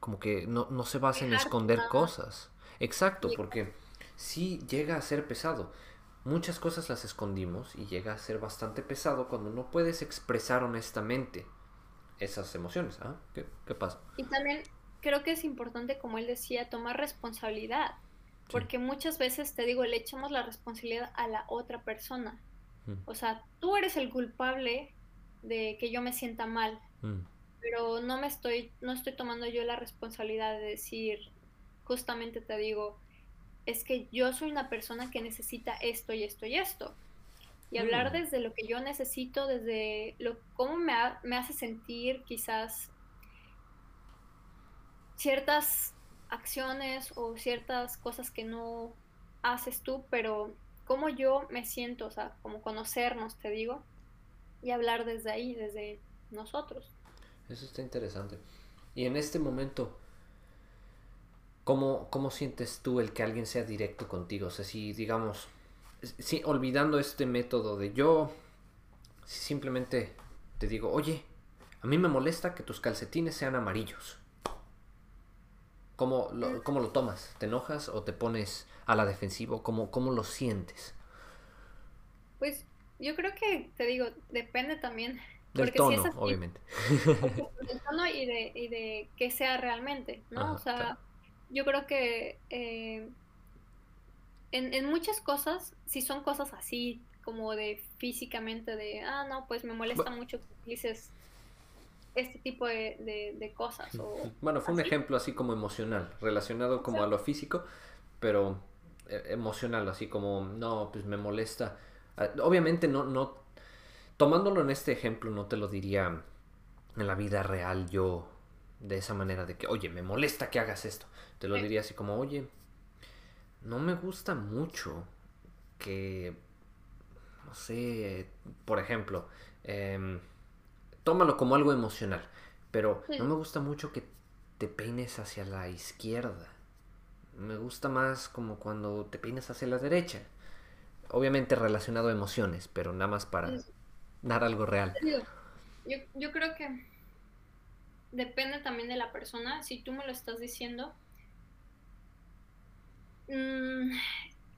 como que no, no se base en esconder cosas. Exacto, porque sí llega a ser pesado. Muchas cosas las escondimos y llega a ser bastante pesado cuando no puedes expresar honestamente esas emociones. ¿ah? ¿Qué, ¿Qué, pasa? Y también creo que es importante, como él decía, tomar responsabilidad. Porque muchas veces, te digo, le echamos la responsabilidad a la otra persona. Mm. O sea, tú eres el culpable de que yo me sienta mal, Mm. pero no me estoy, no estoy tomando yo la responsabilidad de decir, justamente te digo, es que yo soy una persona que necesita esto y esto y esto. Y hablar Mm. desde lo que yo necesito, desde lo cómo me, ha- me hace sentir quizás ciertas acciones o ciertas cosas que no haces tú, pero cómo yo me siento, o sea, como conocernos, te digo, y hablar desde ahí, desde nosotros. Eso está interesante. Y en este momento, ¿cómo, cómo sientes tú el que alguien sea directo contigo? O sea, si digamos, si, olvidando este método de yo, si simplemente te digo, oye, a mí me molesta que tus calcetines sean amarillos. ¿Cómo lo, cómo lo tomas? ¿Te enojas o te pones a la defensiva? ¿Cómo, cómo lo sientes? Pues yo creo que, te digo, depende también, Del porque si tono, es así, obviamente. del tono y de, y de que sea realmente, ¿no? Ajá, o sea, claro. yo creo que eh, en, en muchas cosas, si son cosas así, como de físicamente, de, ah, no, pues me molesta mucho que utilices este tipo de, de- de cosas, o Bueno, fue un ejemplo así como emocional, relacionado como a lo físico, pero eh, emocional, así como, no, pues me molesta. Ah, Obviamente no, no, tomándolo en este ejemplo, no te lo diría en la vida real yo de esa manera de que, oye, me molesta que hagas esto. Te lo Sí. diría así como, oye, no me gusta mucho que, no sé, por ejemplo, em, tómalo como algo emocional, pero Sí. no me gusta mucho que te peines hacia la izquierda. Me gusta más como cuando te peines hacia la derecha. Obviamente relacionado a emociones, pero nada más para Sí. dar algo real. Yo creo que depende también de la persona. Si tú me lo estás diciendo, mm,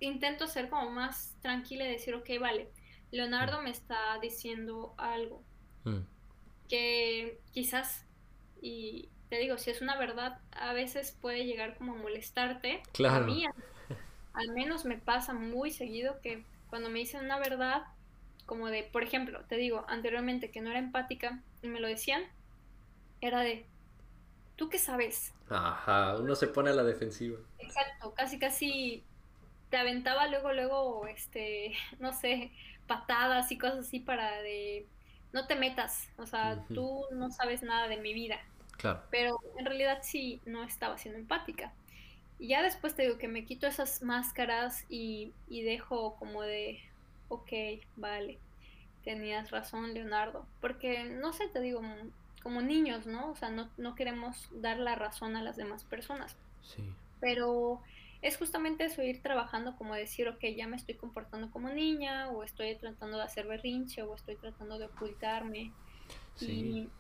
intento ser como más tranquila y decir, ok, vale, Leonardo me está diciendo algo Mm, que quizás, y te digo, si es una verdad, a veces puede llegar como a molestarte. A Claro. mí, al menos me pasa muy seguido que cuando me dicen una verdad, como de, por ejemplo, te digo anteriormente que no era empática y me lo decían, era de, ¿tú qué sabes? Ajá, uno se pone a la defensiva. Exacto, casi casi te aventaba luego, luego, este, no sé, patadas y cosas así para de, no te metas, o sea, tú no sabes nada de mi vida, Claro. pero en realidad sí no estaba siendo empática. Y ya después te digo que me quito esas máscaras y, y dejo como de, ok, vale, tenías razón, Leonardo. Porque, no sé, te digo, mm, como niños, ¿no? O sea, no, no queremos dar la razón a las demás personas. Sí. Pero es justamente eso, ir trabajando como decir, ok, ya me estoy comportando como niña, o estoy tratando de hacer berrinche, o estoy tratando de ocultarme. Sí.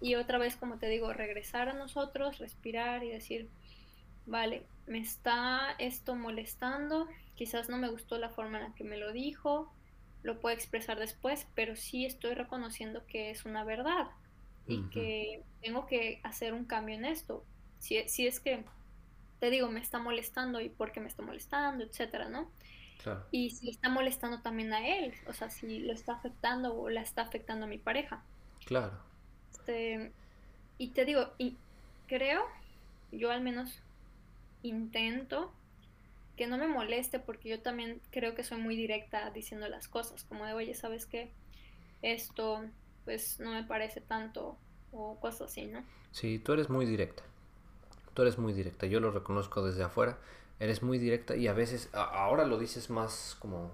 Y, y otra vez, como te digo, regresar a nosotros, respirar y decir, vale, me está esto molestando, quizás no me gustó la forma en la que me lo dijo, lo puedo expresar después, pero sí estoy reconociendo que es una verdad y que tengo que hacer un cambio en esto. Si, si es que, te digo, me está molestando y por qué me está molestando, etcétera, ¿no? Claro. Y si está molestando también a él, o sea, si lo está afectando o la está afectando a mi pareja. Claro. Este, y te digo, y creo, yo al menos intento que no me moleste porque yo también creo que soy muy directa diciendo las cosas, como de, oye, ¿sabes qué? Esto pues no me parece tanto o cosas así, ¿no? Sí, tú eres muy directa. Tú eres muy directa. Yo lo reconozco desde afuera. Eres muy directa y a veces, a- ahora lo dices más como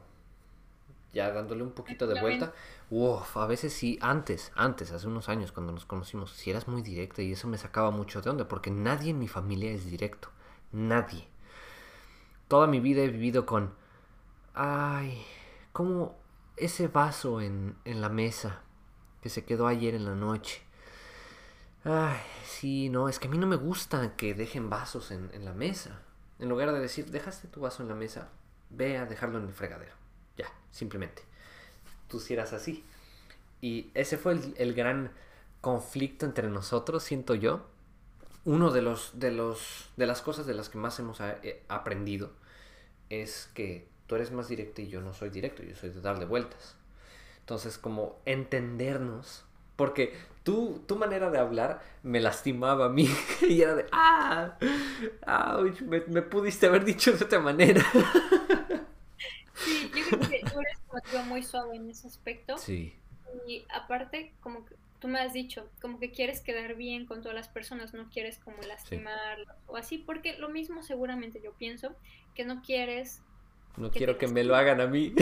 ya dándole un poquito de vuelta. Uf, a veces sí, antes, antes, hace unos años cuando nos conocimos, sí eras muy directa y eso me sacaba mucho de onda porque nadie en mi familia es directo. Nadie. Toda mi vida he vivido con, ay, como ese vaso en, en la mesa que se quedó ayer en la noche. Ay, sí, no, es que a mí no me gusta que dejen vasos en, la mesa. En lugar de decir, dejaste tu vaso en la mesa, ve a dejarlo en el fregadero. Ya, simplemente. Tú si eras así. Y ese fue el, el gran conflicto entre nosotros, siento yo. uno de los, de los, de las cosas de las que más hemos eh, aprendido es que tú eres más directo y yo no soy directo, yo soy de darle vueltas. Entonces, como entendernos, porque tú, tu manera de hablar me lastimaba a mí y era de, ah, me, me, pudiste haber dicho de otra manera. Sí, yo creo que tú eres muy suave en ese aspecto. Sí. Y aparte, como que tú me has dicho, como que quieres quedar bien con todas las personas, no quieres como lastimarlos o así, porque lo mismo seguramente yo pienso, que no quieres... No quiero que me lo hagan a mí.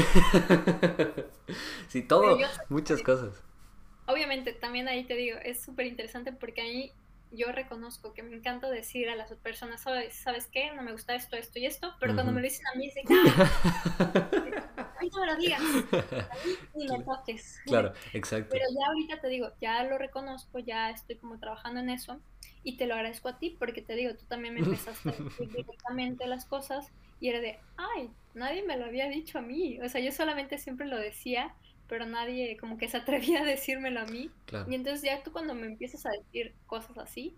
sí, todo, muchas cosas. Obviamente, también ahí te digo, es súper interesante porque ahí yo reconozco que me encanta decir a las personas, ¿sabes, ¿sabes qué? No me gusta esto, esto y esto, pero cuando me lo dicen a mí, es de, ¡Ah! no me lo digas, a mí ni toques. Claro, exacto. Pero ya ahorita te digo, ya lo reconozco, ya estoy como trabajando en eso y te lo agradezco a ti porque te digo, tú también me empezaste a decir directamente las cosas y era de, ay, nadie me lo había dicho a mí, o sea, yo solamente siempre lo decía pero nadie como que se atrevía a decírmelo a mí. Y entonces ya tú cuando me empiezas a decir cosas así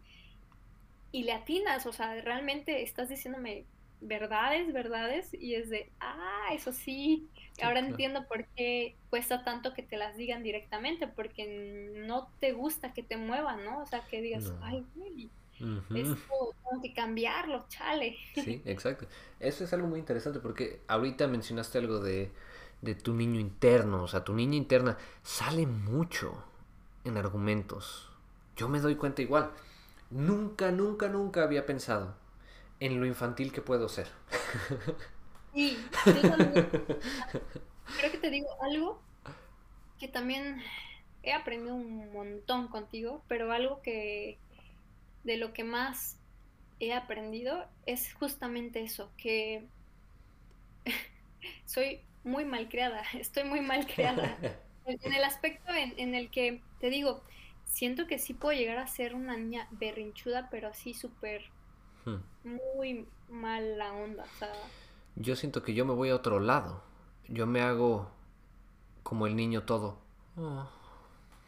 y le atinas, o sea, realmente estás diciéndome verdades, verdades, y es de, ah, eso sí, ahora entiendo por qué cuesta tanto que te las digan directamente, porque no te gusta que te muevan, ¿no? O sea, que digas, ay, güey, esto tengo que cambiarlo, chale. Sí, exacto. Eso es algo muy interesante, porque ahorita mencionaste algo de de tu niño interno. O sea, tu niña interna sale mucho en argumentos. Yo me doy cuenta igual. Nunca, nunca, nunca había pensado en lo infantil que puedo ser. Sí, yo también. Creo que te digo algo que también he aprendido un montón contigo, pero algo que de lo que más he aprendido es justamente eso, que soy muy mal creada, estoy muy mal creada. en el aspecto en, el que, te digo, siento que sí puedo llegar a ser una niña berrinchuda, pero así súper, hmm. muy mala onda. O sea... Yo siento que yo me voy a otro lado. Yo me hago como el niño todo. Oh,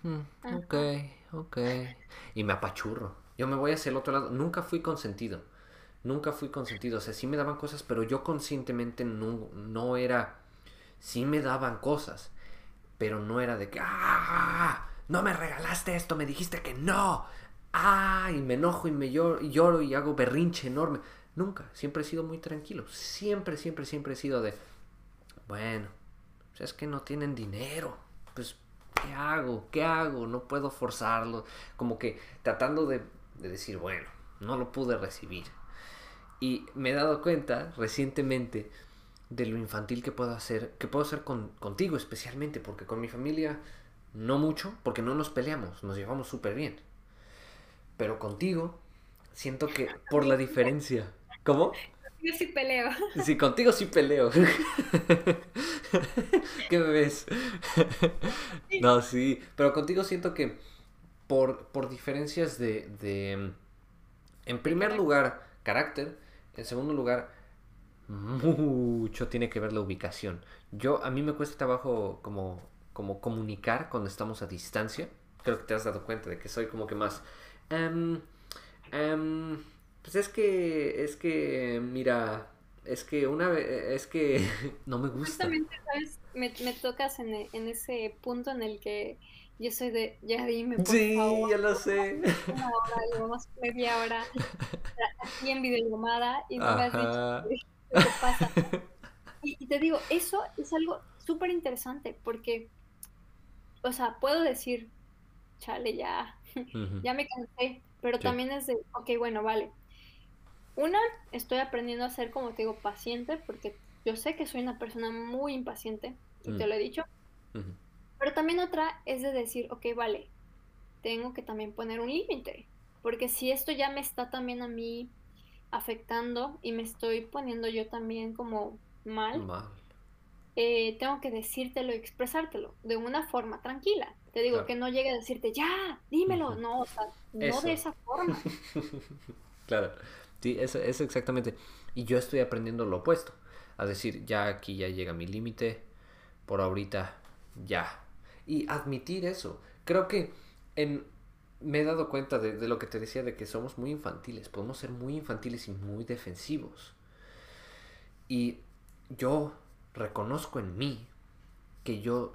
hmm, ok, ok. Y me apachurro. Yo me voy hacia el otro lado. Nunca fui consentido. Nunca fui consentido. O sea, sí me daban cosas, pero yo conscientemente no, no era sí me daban cosas, pero no era de que, ¡ah! No me regalaste esto, me dijiste que no. ¡Ah! Y me enojo y me lloro y, lloro y hago berrinche enorme. Nunca, siempre he sido muy tranquilo. Siempre, siempre, siempre he sido de, bueno, pues es que no tienen dinero. Pues, ¿qué hago? ¿Qué hago? No puedo forzarlo. Como que tratando de, de decir, bueno, no lo pude recibir. Y me he dado cuenta recientemente de lo infantil que puedo hacer, que puedo hacer con, contigo especialmente, porque con mi familia no mucho, porque no nos peleamos, nos llevamos súper bien. Pero contigo siento que por la diferencia... ¿Cómo? Yo sí peleo. Sí, contigo sí peleo. ¿Qué me ves? No, sí, pero contigo siento que por, por diferencias de, de, en primer lugar, carácter, en segundo lugar, mucho tiene que ver la ubicación. Yo, a mí me cuesta trabajo como, como comunicar cuando estamos a distancia. Creo que te has dado cuenta de que soy como que más... Em, em, pues es que, es que, mira, es que una vez, es que no me gusta. Justamente, ¿sabes? Me, tocas en, en, ese punto en el que yo soy de, ya dime, por sí, ya lo sé. Una hora, llevamos media hora aquí en videollamada y no me has dicho pasa. Y, te digo, eso es algo súper interesante porque, o sea, puedo decir, chale, ya, ya me cansé, pero también es de, ok, bueno, vale. Una, estoy aprendiendo a ser, como te digo, paciente porque yo sé que soy una persona muy impaciente, y te mm. lo he dicho. Pero también otra es de decir, ok, vale, tengo que también poner un límite, porque si esto ya me está también a mí afectando y me estoy poniendo yo también como mal, eh, tengo que decírtelo y expresártelo de una forma tranquila. Te digo que no llegue a decirte, ya, dímelo. No, o sea, no de esa forma. claro, sí, eso, eso exactamente. Y yo estoy aprendiendo lo opuesto. A decir, ya aquí ya llega mi límite, por ahorita ya. Y admitir eso. Creo que en me he dado cuenta de, de, lo que te decía, de que somos muy infantiles, podemos ser muy infantiles y muy defensivos. Y yo reconozco en mí que yo,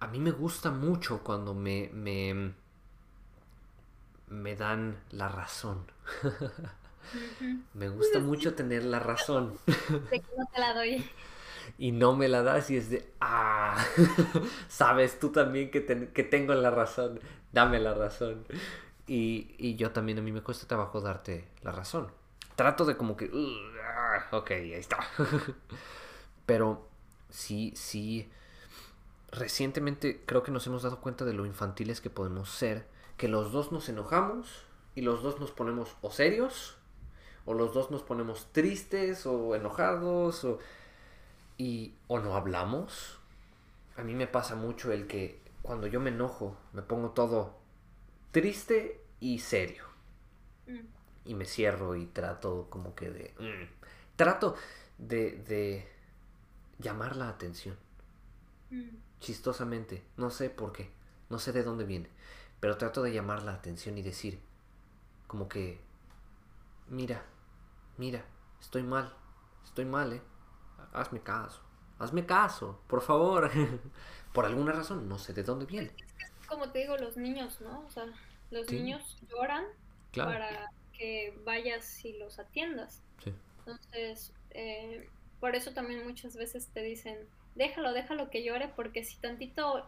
a mí me gusta mucho cuando me, me, me dan la razón. me gusta mucho tener la razón. No te la doy. Y no me la das y es de, ah, sabes tú también que, que tengo la razón, dame la razón. Y, y, yo también a mí me cuesta trabajo darte la razón. Trato de como que, uh, ok, ahí está. Pero sí, sí, recientemente creo que nos hemos dado cuenta de lo infantiles que podemos ser, que los dos nos enojamos y los dos nos ponemos o serios, o los dos nos ponemos tristes o enojados, o, y, o no hablamos. A mí me pasa mucho el que cuando yo me enojo me pongo todo triste y serio. Mm. Y me cierro y trato como que de... Mm, trato de, de llamar la atención. Mm. Chistosamente, no sé por qué, no sé de dónde viene, pero trato de llamar la atención y decir, como que, mira, mira, estoy mal, estoy mal, ¿eh? Hazme caso, hazme caso, por favor. por alguna razón, no sé de dónde viene. como te digo, los niños, ¿no? O sea, los niños lloran para que vayas y los atiendas. Sí. Entonces, eh, por eso también muchas veces te dicen, déjalo, déjalo que llore, porque si tantito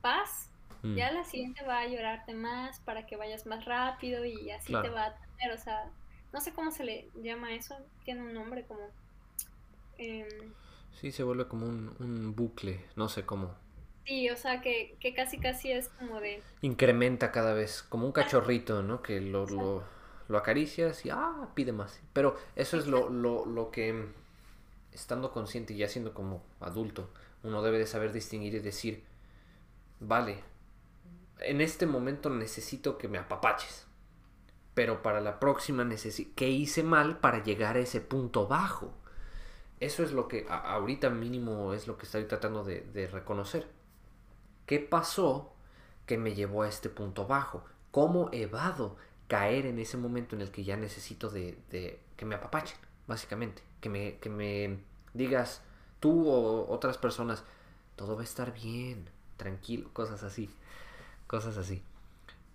paz, mm. ya la siguiente va a llorarte más para que vayas más rápido y así te va a tener, o sea, no sé cómo se le llama eso, tiene un nombre como... Eh, sí, se vuelve como un, bucle, no sé cómo. Sí, o sea, que, que, casi casi es como de... Incrementa cada vez, como un cachorrito, ¿no? Que lo, lo, lo acaricias y, ah, pide más. Pero eso es lo, lo, lo que estando consciente y ya siendo como adulto, uno debe de saber distinguir y decir, vale, en este momento necesito que me apapaches, pero para la próxima necesito, ¿qué hice mal para llegar a ese punto bajo? Eso es lo que ahorita mínimo es lo que estoy tratando de, reconocer. ¿Qué pasó que me llevó a este punto bajo? ¿Cómo evado caer en ese momento en el que ya necesito de, de que me apapachen, básicamente? que me, que me digas tú o otras personas, todo va a estar bien, tranquilo, cosas así, cosas así.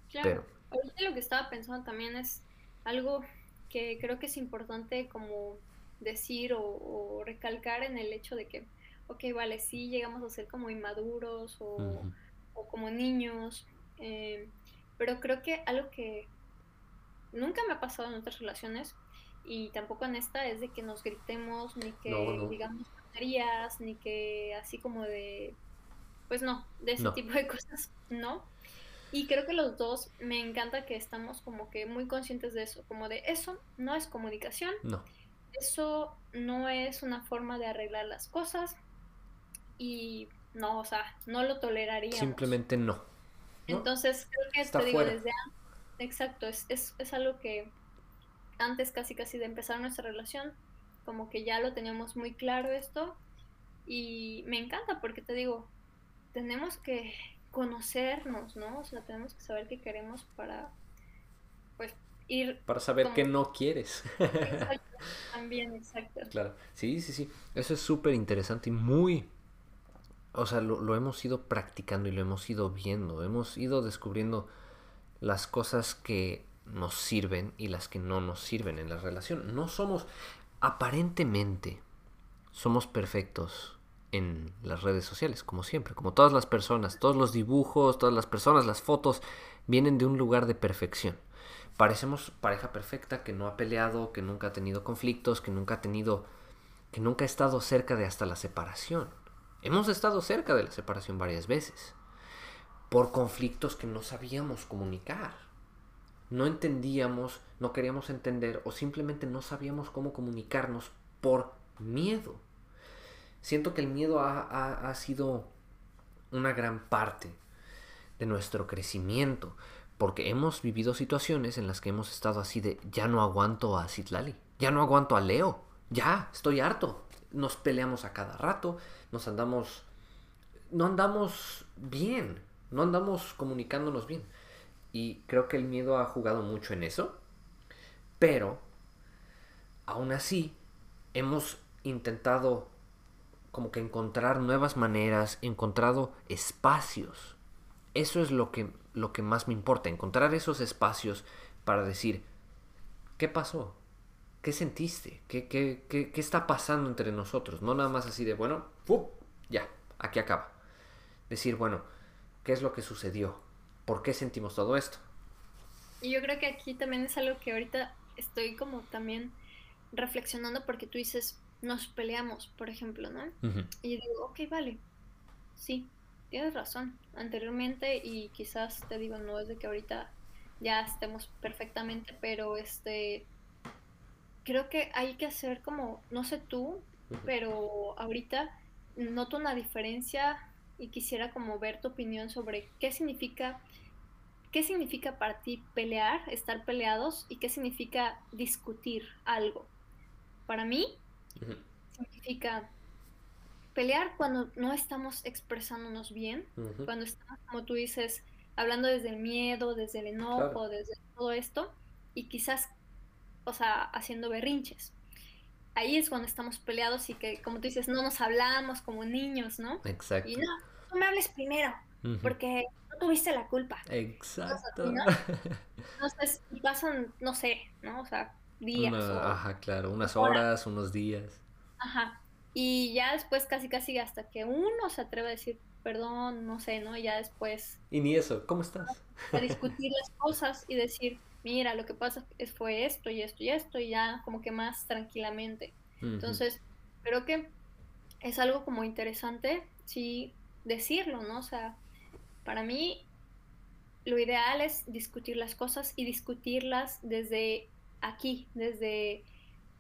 Claro, Pero... ahorita lo que estaba pensando también es algo que creo que es importante como decir o, recalcar en el hecho de que, ok, vale, sí llegamos a ser como inmaduros o, o como niños, eh, pero creo que algo que nunca me ha pasado en otras relaciones y tampoco en esta es de que nos gritemos, ni que digamos tonterías, ni que así como de, pues no, de ese tipo de cosas, no. Y creo que los dos me encanta que estamos como que muy conscientes de eso, como de eso no es comunicación, no. Eso no es una forma de arreglar las cosas y no, o sea, no lo toleraríamos. Simplemente no. Entonces creo que te digo desde exacto, es, es, es algo que antes casi casi de empezar nuestra relación, como que ya lo teníamos muy claro esto y me encanta porque te digo, tenemos que conocernos, ¿no? O sea, tenemos que saber qué queremos para, pues, ir... Para saber qué no quieres. También, exacto. Claro, sí, sí, sí. Eso es súper interesante y muy... O sea, lo, lo hemos ido practicando y lo hemos ido viendo. Hemos ido descubriendo las cosas que nos sirven y las que no nos sirven en la relación. No somos, aparentemente, somos perfectos en las redes sociales, como siempre, como todas las personas, todos los dibujos, todas las personas, las fotos, vienen de un lugar de perfección. Parecemos pareja perfecta que no ha peleado, que nunca ha tenido conflictos, que nunca ha tenido, que nunca ha estado cerca de hasta la separación. Hemos estado cerca de la separación varias veces, por conflictos que no sabíamos comunicar no entendíamos, no queríamos entender o simplemente no sabíamos cómo comunicarnos por miedo. Siento que el miedo ha, sido una gran parte de nuestro crecimiento, porque hemos vivido situaciones en las que hemos estado así de, ya no aguanto a Citlali, ya no aguanto a Leo, ya, estoy harto. Nos peleamos a cada rato, nos andamos, no andamos bien, no andamos comunicándonos bien. Y creo que el miedo ha jugado mucho en eso. Pero, aún así, hemos intentado como que encontrar nuevas maneras, encontrado espacios. Eso es lo que, lo que más me importa, encontrar esos espacios para decir, ¿qué pasó? ¿Qué sentiste? ¿Qué, qué, qué, qué está pasando entre nosotros? No nada más así de, bueno, ya, aquí acaba. Decir, bueno, ¿qué es lo que sucedió? ¿Por qué sentimos todo esto? Y yo creo que aquí también es algo que ahorita estoy como también reflexionando porque tú dices, nos peleamos, por ejemplo, ¿no? Y digo, ok, vale, sí, tienes razón. Anteriormente, y quizás te digo, no es de que ahorita ya estemos perfectamente, pero este, creo que hay que hacer como, no sé tú, pero ahorita noto una diferencia y quisiera como ver tu opinión sobre qué significa qué significa para ti pelear, estar peleados y qué significa discutir algo. Para mí, significa pelear cuando no estamos expresándonos bien, cuando estamos, como tú dices, hablando desde el miedo, desde el enojo, desde todo esto, y quizás, o sea, haciendo berrinches. Ahí es cuando estamos peleados y que, como tú dices, no nos hablamos como niños, ¿no? Exacto. Y no, tú me hables primero, porque no tuviste la culpa. Exacto. Entonces, pasan, no sé, ¿no? O sea, días. ajá, claro, unas horas, unos días. Ajá. Y ya después casi casi hasta que uno se atreve a decir perdón, no sé, ¿no? Ya después... Y ni eso, ¿cómo estás? A discutir las cosas y decir, mira, lo que pasa es, fue esto y esto y esto y ya como que más tranquilamente. Entonces, creo que es algo como interesante, sí, decirlo, ¿no? O sea, para mí lo ideal es discutir las cosas y discutirlas desde aquí, desde,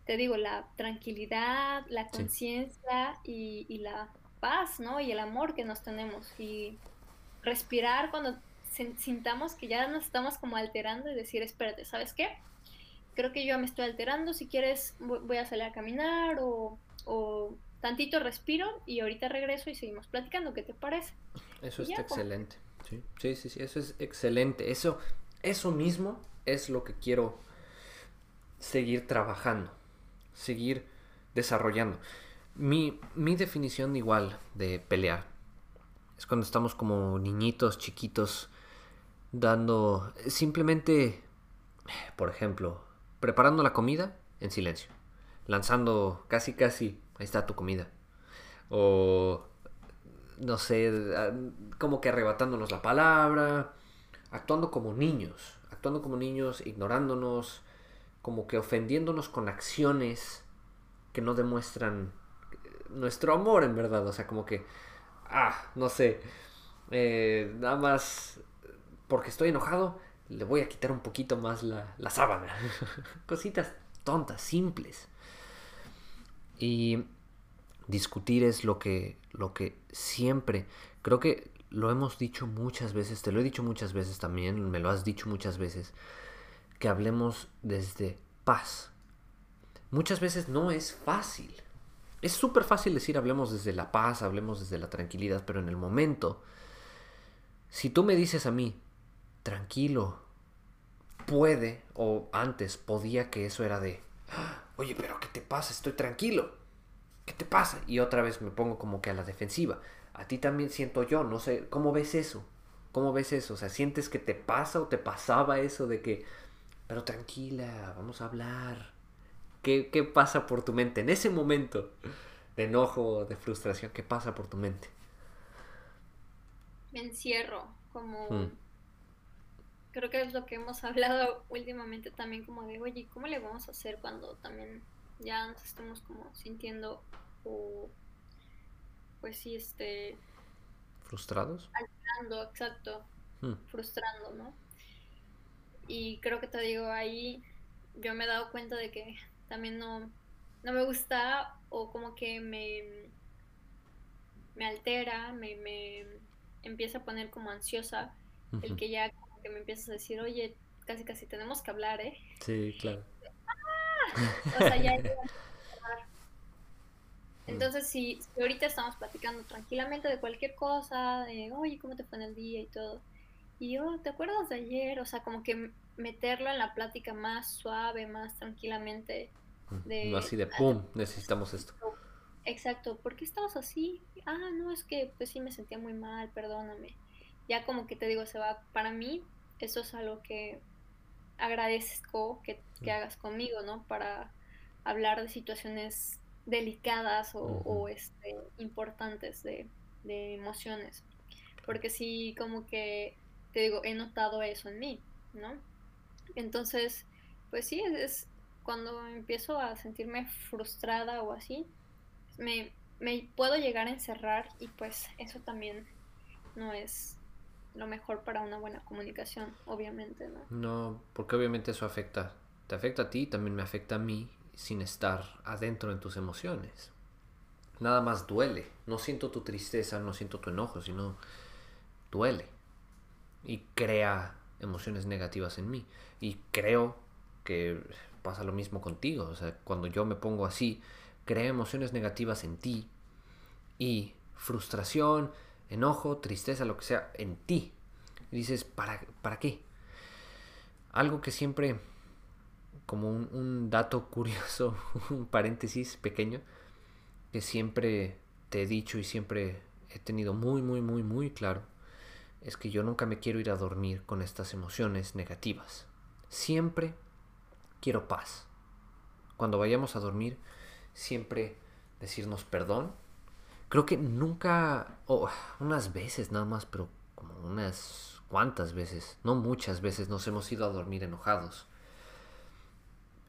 te digo, la tranquilidad, la conciencia y, la paz, ¿no? Y el amor que nos tenemos. Y respirar cuando sintamos que ya nos estamos como alterando y decir, espérate, ¿sabes qué? Creo que yo me estoy alterando, si quieres voy a salir a caminar o, o tantito respiro y ahorita regreso y seguimos platicando, ¿qué te parece? Eso es excelente. Sí, sí, sí, sí, eso es excelente. Eso, eso mismo es lo que quiero seguir trabajando, seguir desarrollando. Mi, mi definición igual de pelear es cuando estamos como niñitos chiquitos dando simplemente, por ejemplo, preparando la comida en silencio, lanzando casi casi, ahí está tu comida. O no sé, como que arrebatándonos la palabra, actuando como niños, actuando como niños, ignorándonos, como que ofendiéndonos con acciones que no demuestran nuestro amor en verdad, o sea, como que, ah, no sé, eh, nada más porque estoy enojado, le voy a quitar un poquito más la, la sábana. Cositas tontas, simples. Y discutir es lo que, lo que siempre, creo que lo hemos dicho muchas veces, te lo he dicho muchas veces también, me lo has dicho muchas veces, que hablemos desde paz. Muchas veces no es fácil. Es súper fácil decir hablemos desde la paz, hablemos desde la tranquilidad, pero en el momento, si tú me dices a mí, tranquilo, puede, o antes podía que eso era de, oye, pero ¿qué te pasa? Estoy tranquilo. ¿Qué te pasa? Y otra vez me pongo como que a la defensiva. A ti también siento yo, no sé, ¿cómo ves eso? ¿Cómo ves eso? O sea, ¿sientes que te pasa o te pasaba eso de que pero tranquila, vamos a hablar. ¿Qué, ¿Qué, pasa por tu mente en ese momento de enojo, de frustración? ¿Qué pasa por tu mente? Me encierro, como... Hmm. Creo que es lo que hemos hablado últimamente también, como de, oye, ¿cómo le vamos a hacer cuando también ya nos estamos como sintiendo o, pues sí, este... ¿Frustrados? Alterando, exacto. Hmm. Frustrando, ¿no? Y creo que te digo, ahí yo me he dado cuenta de que también no, no me gusta o como que me, me altera, me, me empieza a poner como ansiosa el que ya como que me empiezas a decir, oye, casi casi tenemos que hablar, ¿eh? Sí, claro. O sea, ya... Entonces, si, ahorita estamos platicando tranquilamente de cualquier cosa, de, oye, ¿cómo te fue en el día y todo? Y yo, ¿te acuerdas de ayer? O sea, como que meterlo en la plática más suave, más tranquilamente. De, no así de ¡pum! Necesitamos esto. Exacto, ¿por qué estabas así? Ah, no, es que pues sí me sentía muy mal, perdóname. Ya como que te digo, se va, para mí eso es algo que agradezco que, que hagas conmigo, ¿no? Para hablar de situaciones delicadas o, este, importantes de, de, emociones. Porque sí, como que, te digo, he notado eso en mí, ¿no? Entonces, pues sí, es, cuando empiezo a sentirme frustrada o así, me, me puedo llegar a encerrar y pues eso también no es lo mejor para una buena comunicación, obviamente, ¿no? No, porque obviamente eso afecta, te afecta a ti, también me afecta a mí sin estar adentro en tus emociones. Nada más duele. No siento tu tristeza, no siento tu enojo, sino duele. Y crea emociones negativas en mí. Y creo que pasa lo mismo contigo. O sea, cuando yo me pongo así, crea emociones negativas en ti. Y frustración, enojo, tristeza, lo que sea, en ti. Y dices, ¿para, ¿para qué? Algo que siempre como un, dato curioso, un paréntesis pequeño, que siempre te he dicho y siempre he tenido muy, muy, muy, muy claro, es que yo nunca me quiero ir a dormir con estas emociones negativas. Siempre quiero paz. Cuando vayamos a dormir, siempre decirnos perdón. Creo que nunca, o unas veces nada más, pero como unas cuantas veces, no muchas veces nos hemos ido a dormir enojados.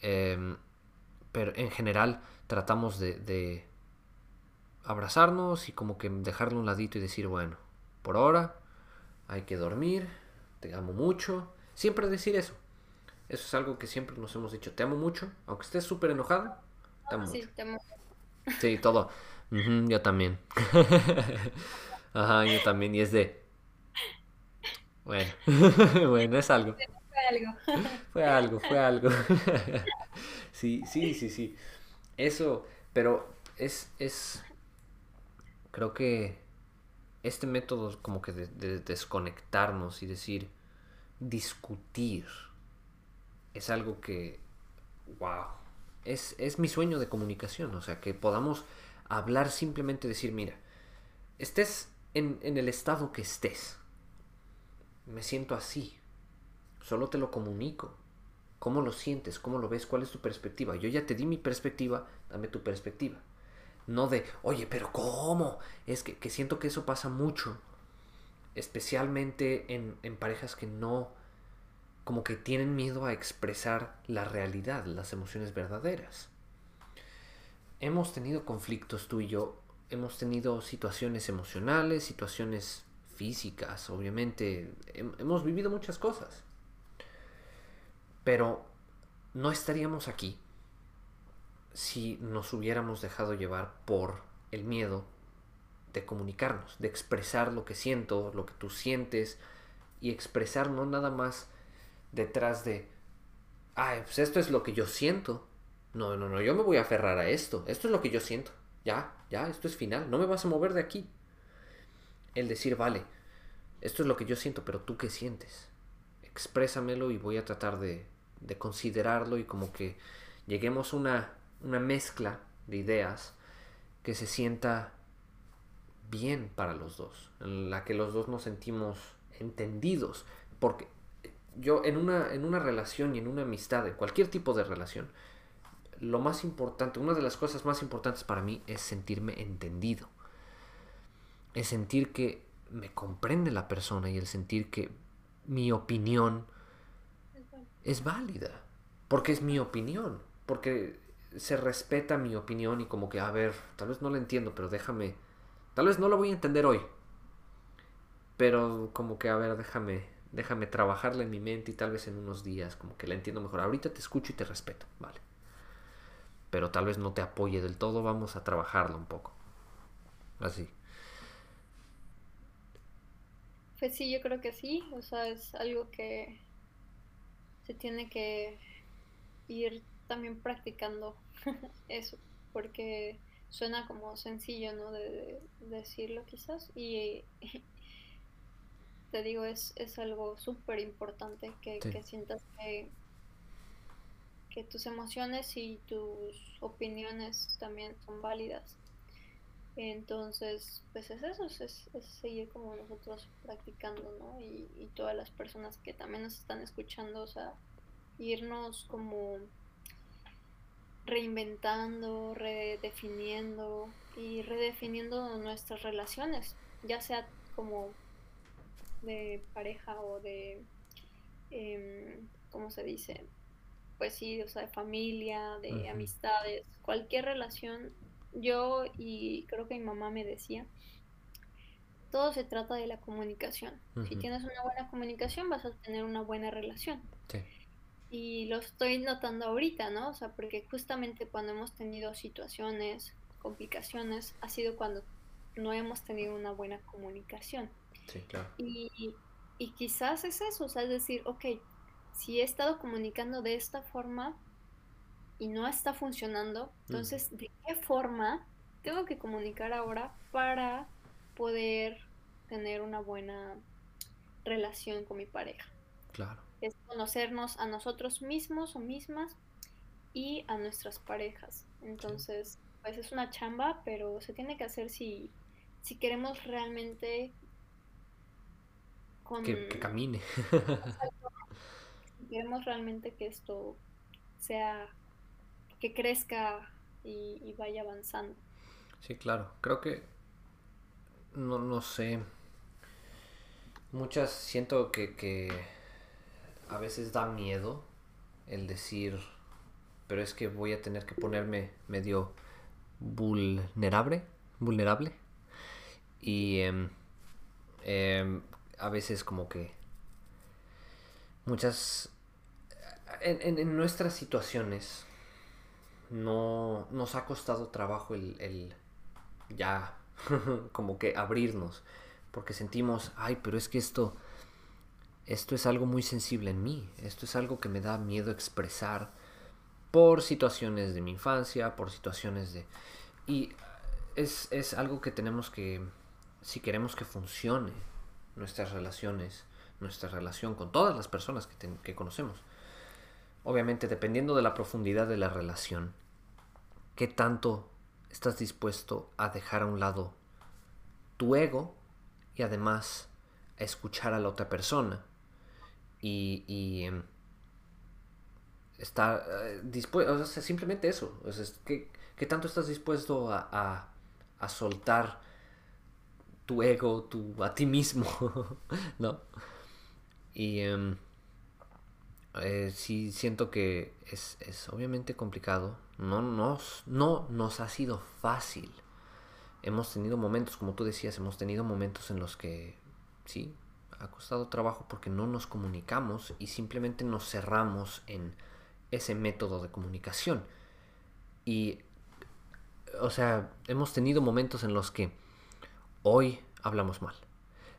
Em, pero en general tratamos de, abrazarnos y como que dejarlo un ladito y decir, bueno, por ahora hay que dormir, te amo mucho. Siempre decir eso. Eso es algo que siempre nos hemos dicho. Te amo mucho, aunque estés súper enojado. Te amo sí, Te amo. Sí, todo. yo también. Ajá, yo también. Y es de... Bueno, bueno, es algo algo. fue algo, fue algo. sí, sí, sí, sí. Eso, pero es, es, creo que este método como que de, desconectarnos y decir, discutir, es algo que, wow, es, es mi sueño de comunicación, o sea, que podamos hablar simplemente, decir, mira, estés en, en el estado que estés, me siento así, Solo te lo comunico. ¿Cómo lo sientes? ¿Cómo lo ves? ¿Cuál es tu perspectiva? Yo ya te di mi perspectiva, dame tu perspectiva. No de, oye, pero ¿cómo? Es que, siento que eso pasa mucho. Especialmente en, en parejas que no, como que tienen miedo a expresar la realidad, las emociones verdaderas. Hemos tenido conflictos tú y yo, hemos tenido situaciones emocionales, situaciones físicas, obviamente, hemos vivido muchas cosas. Pero no estaríamos aquí si nos hubiéramos dejado llevar por el miedo de comunicarnos, de expresar lo que siento, lo que tú sientes y expresar no nada más detrás de, ay, pues esto es lo que yo siento. No, no, no, yo me voy a aferrar a esto. Esto es lo que yo siento. Ya, ya, esto es final. No me vas a mover de aquí. El decir, vale, esto es lo que yo siento, pero tú qué sientes. Exprésamelo y voy a tratar de, de considerarlo y como que lleguemos a una, una mezcla de ideas que se sienta bien para los dos, en la que los dos nos sentimos entendidos, porque yo en una, en una relación y en una amistad, en cualquier tipo de relación, lo más importante, una de las cosas más importantes para mí es sentirme entendido, es sentir que me comprende la persona y el sentir que mi opinión es válida, porque es mi opinión, porque se respeta mi opinión y como que, a ver, tal vez no la entiendo, pero déjame, tal vez no la voy a entender hoy, pero como que, a ver, déjame, déjame trabajarla en mi mente y tal vez en unos días como que la entiendo mejor. Ahorita te escucho y te respeto, vale. Pero tal vez no te apoye del todo, vamos a trabajarla un poco. Así. Pues sí, yo creo que sí, o sea, es algo que se tiene que ir también practicando eso, porque suena como sencillo, ¿no? De, decirlo quizás y, te digo, es, es algo súper importante que, Sí. que sientas que, que tus emociones y tus opiniones también son válidas. Entonces, pues es eso, es, es seguir como nosotros practicando, ¿no? Y, y todas las personas que también nos están escuchando, o sea, irnos como reinventando, redefiniendo y redefiniendo nuestras relaciones, ya sea como de pareja o de, em, ¿cómo se dice? Pues sí, o sea, de familia, de amistades, cualquier relación. Yo y creo que mi mamá me decía, todo se trata de la comunicación. Si tienes una buena comunicación, vas a tener una buena relación. Sí, Y lo estoy notando ahorita, ¿no? O sea, porque justamente cuando hemos tenido situaciones, complicaciones, ha sido cuando no hemos tenido una buena comunicación. sí, claro. Y, y quizás es eso, o sea, es decir, ok, si he estado comunicando de esta forma y no está funcionando, Ujú. entonces, ¿de qué forma tengo que comunicar ahora para poder tener una buena relación con mi pareja? Claro. Es conocernos a nosotros mismos o mismas y a nuestras parejas. Entonces, pues es una chamba, pero se tiene que hacer si, si queremos realmente con, Que, que camine. si queremos realmente que esto sea, que crezca y, y vaya avanzando. Sí, claro. Creo que, no, no sé, muchas siento que, que a veces da miedo el decir, pero es que voy a tener que ponerme medio vulnerable, vulnerable. Y em, em, a veces como que muchas, en, en- en nuestras situaciones no nos ha costado trabajo el, el ya como que abrirnos, porque sentimos, ay, pero es que esto, esto es algo muy sensible en mí, esto es algo que me da miedo expresar por situaciones de mi infancia, por situaciones de... Y es, es algo que tenemos que, si queremos que funcione nuestras relaciones, nuestra relación con todas las personas que, que conocemos, obviamente dependiendo de la profundidad de la relación, qué tanto estás dispuesto a dejar a un lado tu ego y además a escuchar a la otra persona y, em, estar eh, dispuesto, o sea, simplemente eso, o sea, ¿qué tanto estás dispuesto a, a, a soltar tu ego, tu, a ti mismo, ¿no? Y em, eh, sí siento que es, es obviamente complicado, no nos, no nos ha sido fácil. Hemos tenido momentos, como tú decías, hemos tenido momentos en los que sí, ha costado trabajo porque no nos comunicamos y simplemente nos cerramos en ese método de comunicación. Y, o sea, hemos tenido momentos en los que hoy hablamos mal.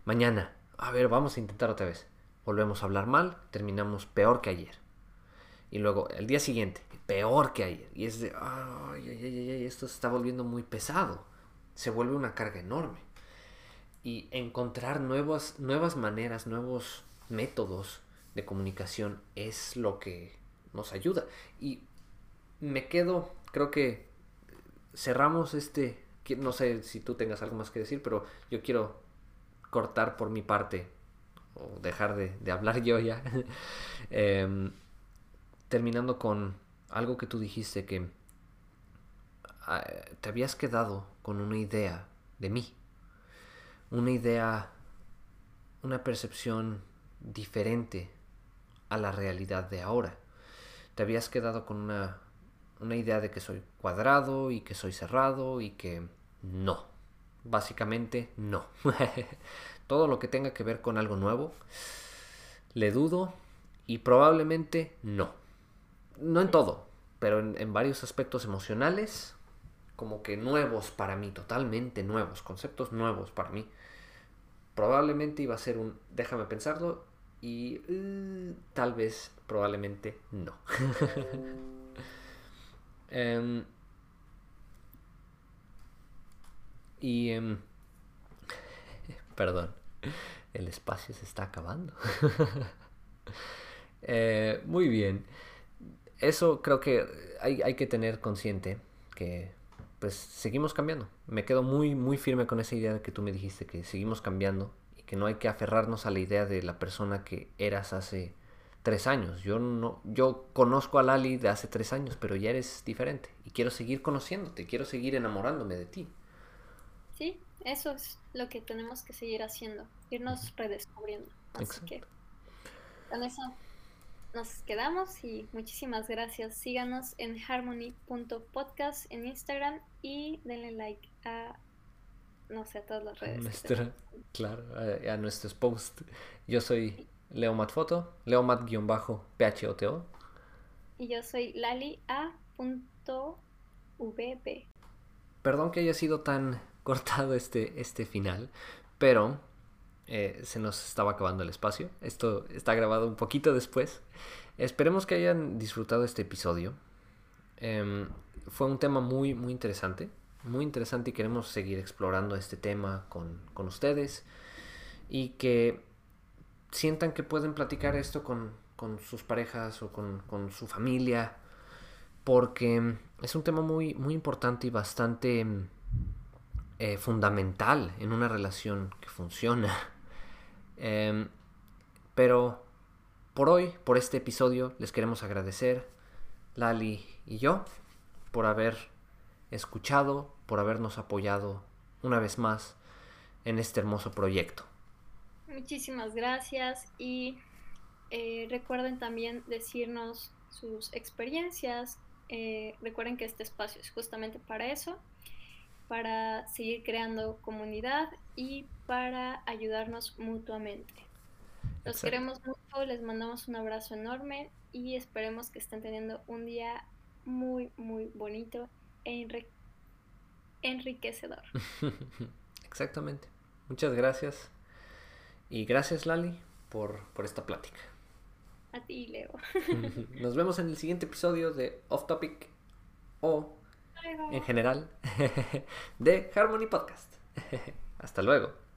Mañana, a ver, vamos a intentar otra vez. Volvemos a hablar mal, terminamos peor que ayer. Y luego, el día siguiente, peor que ayer. Y es de, ay, ay, ay, ay, esto se está volviendo muy pesado. Se vuelve una carga enorme. Y encontrar nuevas, nuevas maneras, nuevos métodos de comunicación es lo que nos ayuda. Y me quedo, creo que cerramos este, no sé si tú tengas algo más que decir, pero yo quiero cortar por mi parte o dejar de, de hablar yo ya. Em, terminando con algo que tú dijiste que ah, te habías quedado con una idea de mí, una idea, una percepción diferente a la realidad de ahora. Te habías quedado con una, una idea de que soy cuadrado y que soy cerrado y que no. Básicamente no. Todo lo que tenga que ver con algo nuevo, le dudo y probablemente no. No en todo, pero en, en varios aspectos emocionales, como que nuevos para mí, totalmente nuevos, conceptos nuevos para mí. Probablemente iba a ser un déjame pensarlo y uh, tal vez probablemente no. Em, y em, perdón. El espacio se está acabando. Eh, muy bien. Eso creo que hay, hay que tener consciente que pues seguimos cambiando. Me quedo muy, muy firme con esa idea de que tú me dijiste que seguimos cambiando y que no hay que aferrarnos a la idea de la persona que eras hace tres años. Yo no, yo conozco a Lali de hace tres años, pero ya eres diferente y quiero seguir conociéndote, quiero seguir enamorándome de ti. Sí, eso es lo que tenemos que seguir haciendo, irnos redescubriendo. Así que con eso nos quedamos y muchísimas gracias. Síganos en harmony.podcast en Instagram y denle like a, no sé, a todas las redes. claro, a, nuestros posts. Yo soy Leomat Foto, Leomat-PHOTO. Y yo soy Lali Perdón que haya sido tan cortado este, este final, pero eh, se nos estaba acabando el espacio. Esto está grabado un poquito después. Esperemos que hayan disfrutado este episodio. Em, fue un tema muy, muy interesante. Muy interesante y queremos seguir explorando este tema con, con ustedes. Y que sientan que pueden platicar esto con, con sus parejas o con, con, su familia. Porque es un tema muy, muy importante y bastante eh, fundamental en una relación que funciona. Em, pero por hoy, por este episodio, les queremos agradecer, Lali y yo, por haber escuchado, por habernos apoyado una vez más en este hermoso proyecto. Muchísimas gracias y eh, recuerden también decirnos sus experiencias. Eh, recuerden que este espacio es justamente para eso para seguir creando comunidad y para ayudarnos mutuamente. Los queremos mucho, les mandamos un abrazo enorme y esperemos que estén teniendo un día muy, muy bonito e enriquecedor. Exactamente. Muchas gracias. Y gracias Lali por, por esta plática. A ti, Leo. Nos vemos en el siguiente episodio de Off Topic o en general de Harmony Podcast. Hasta luego.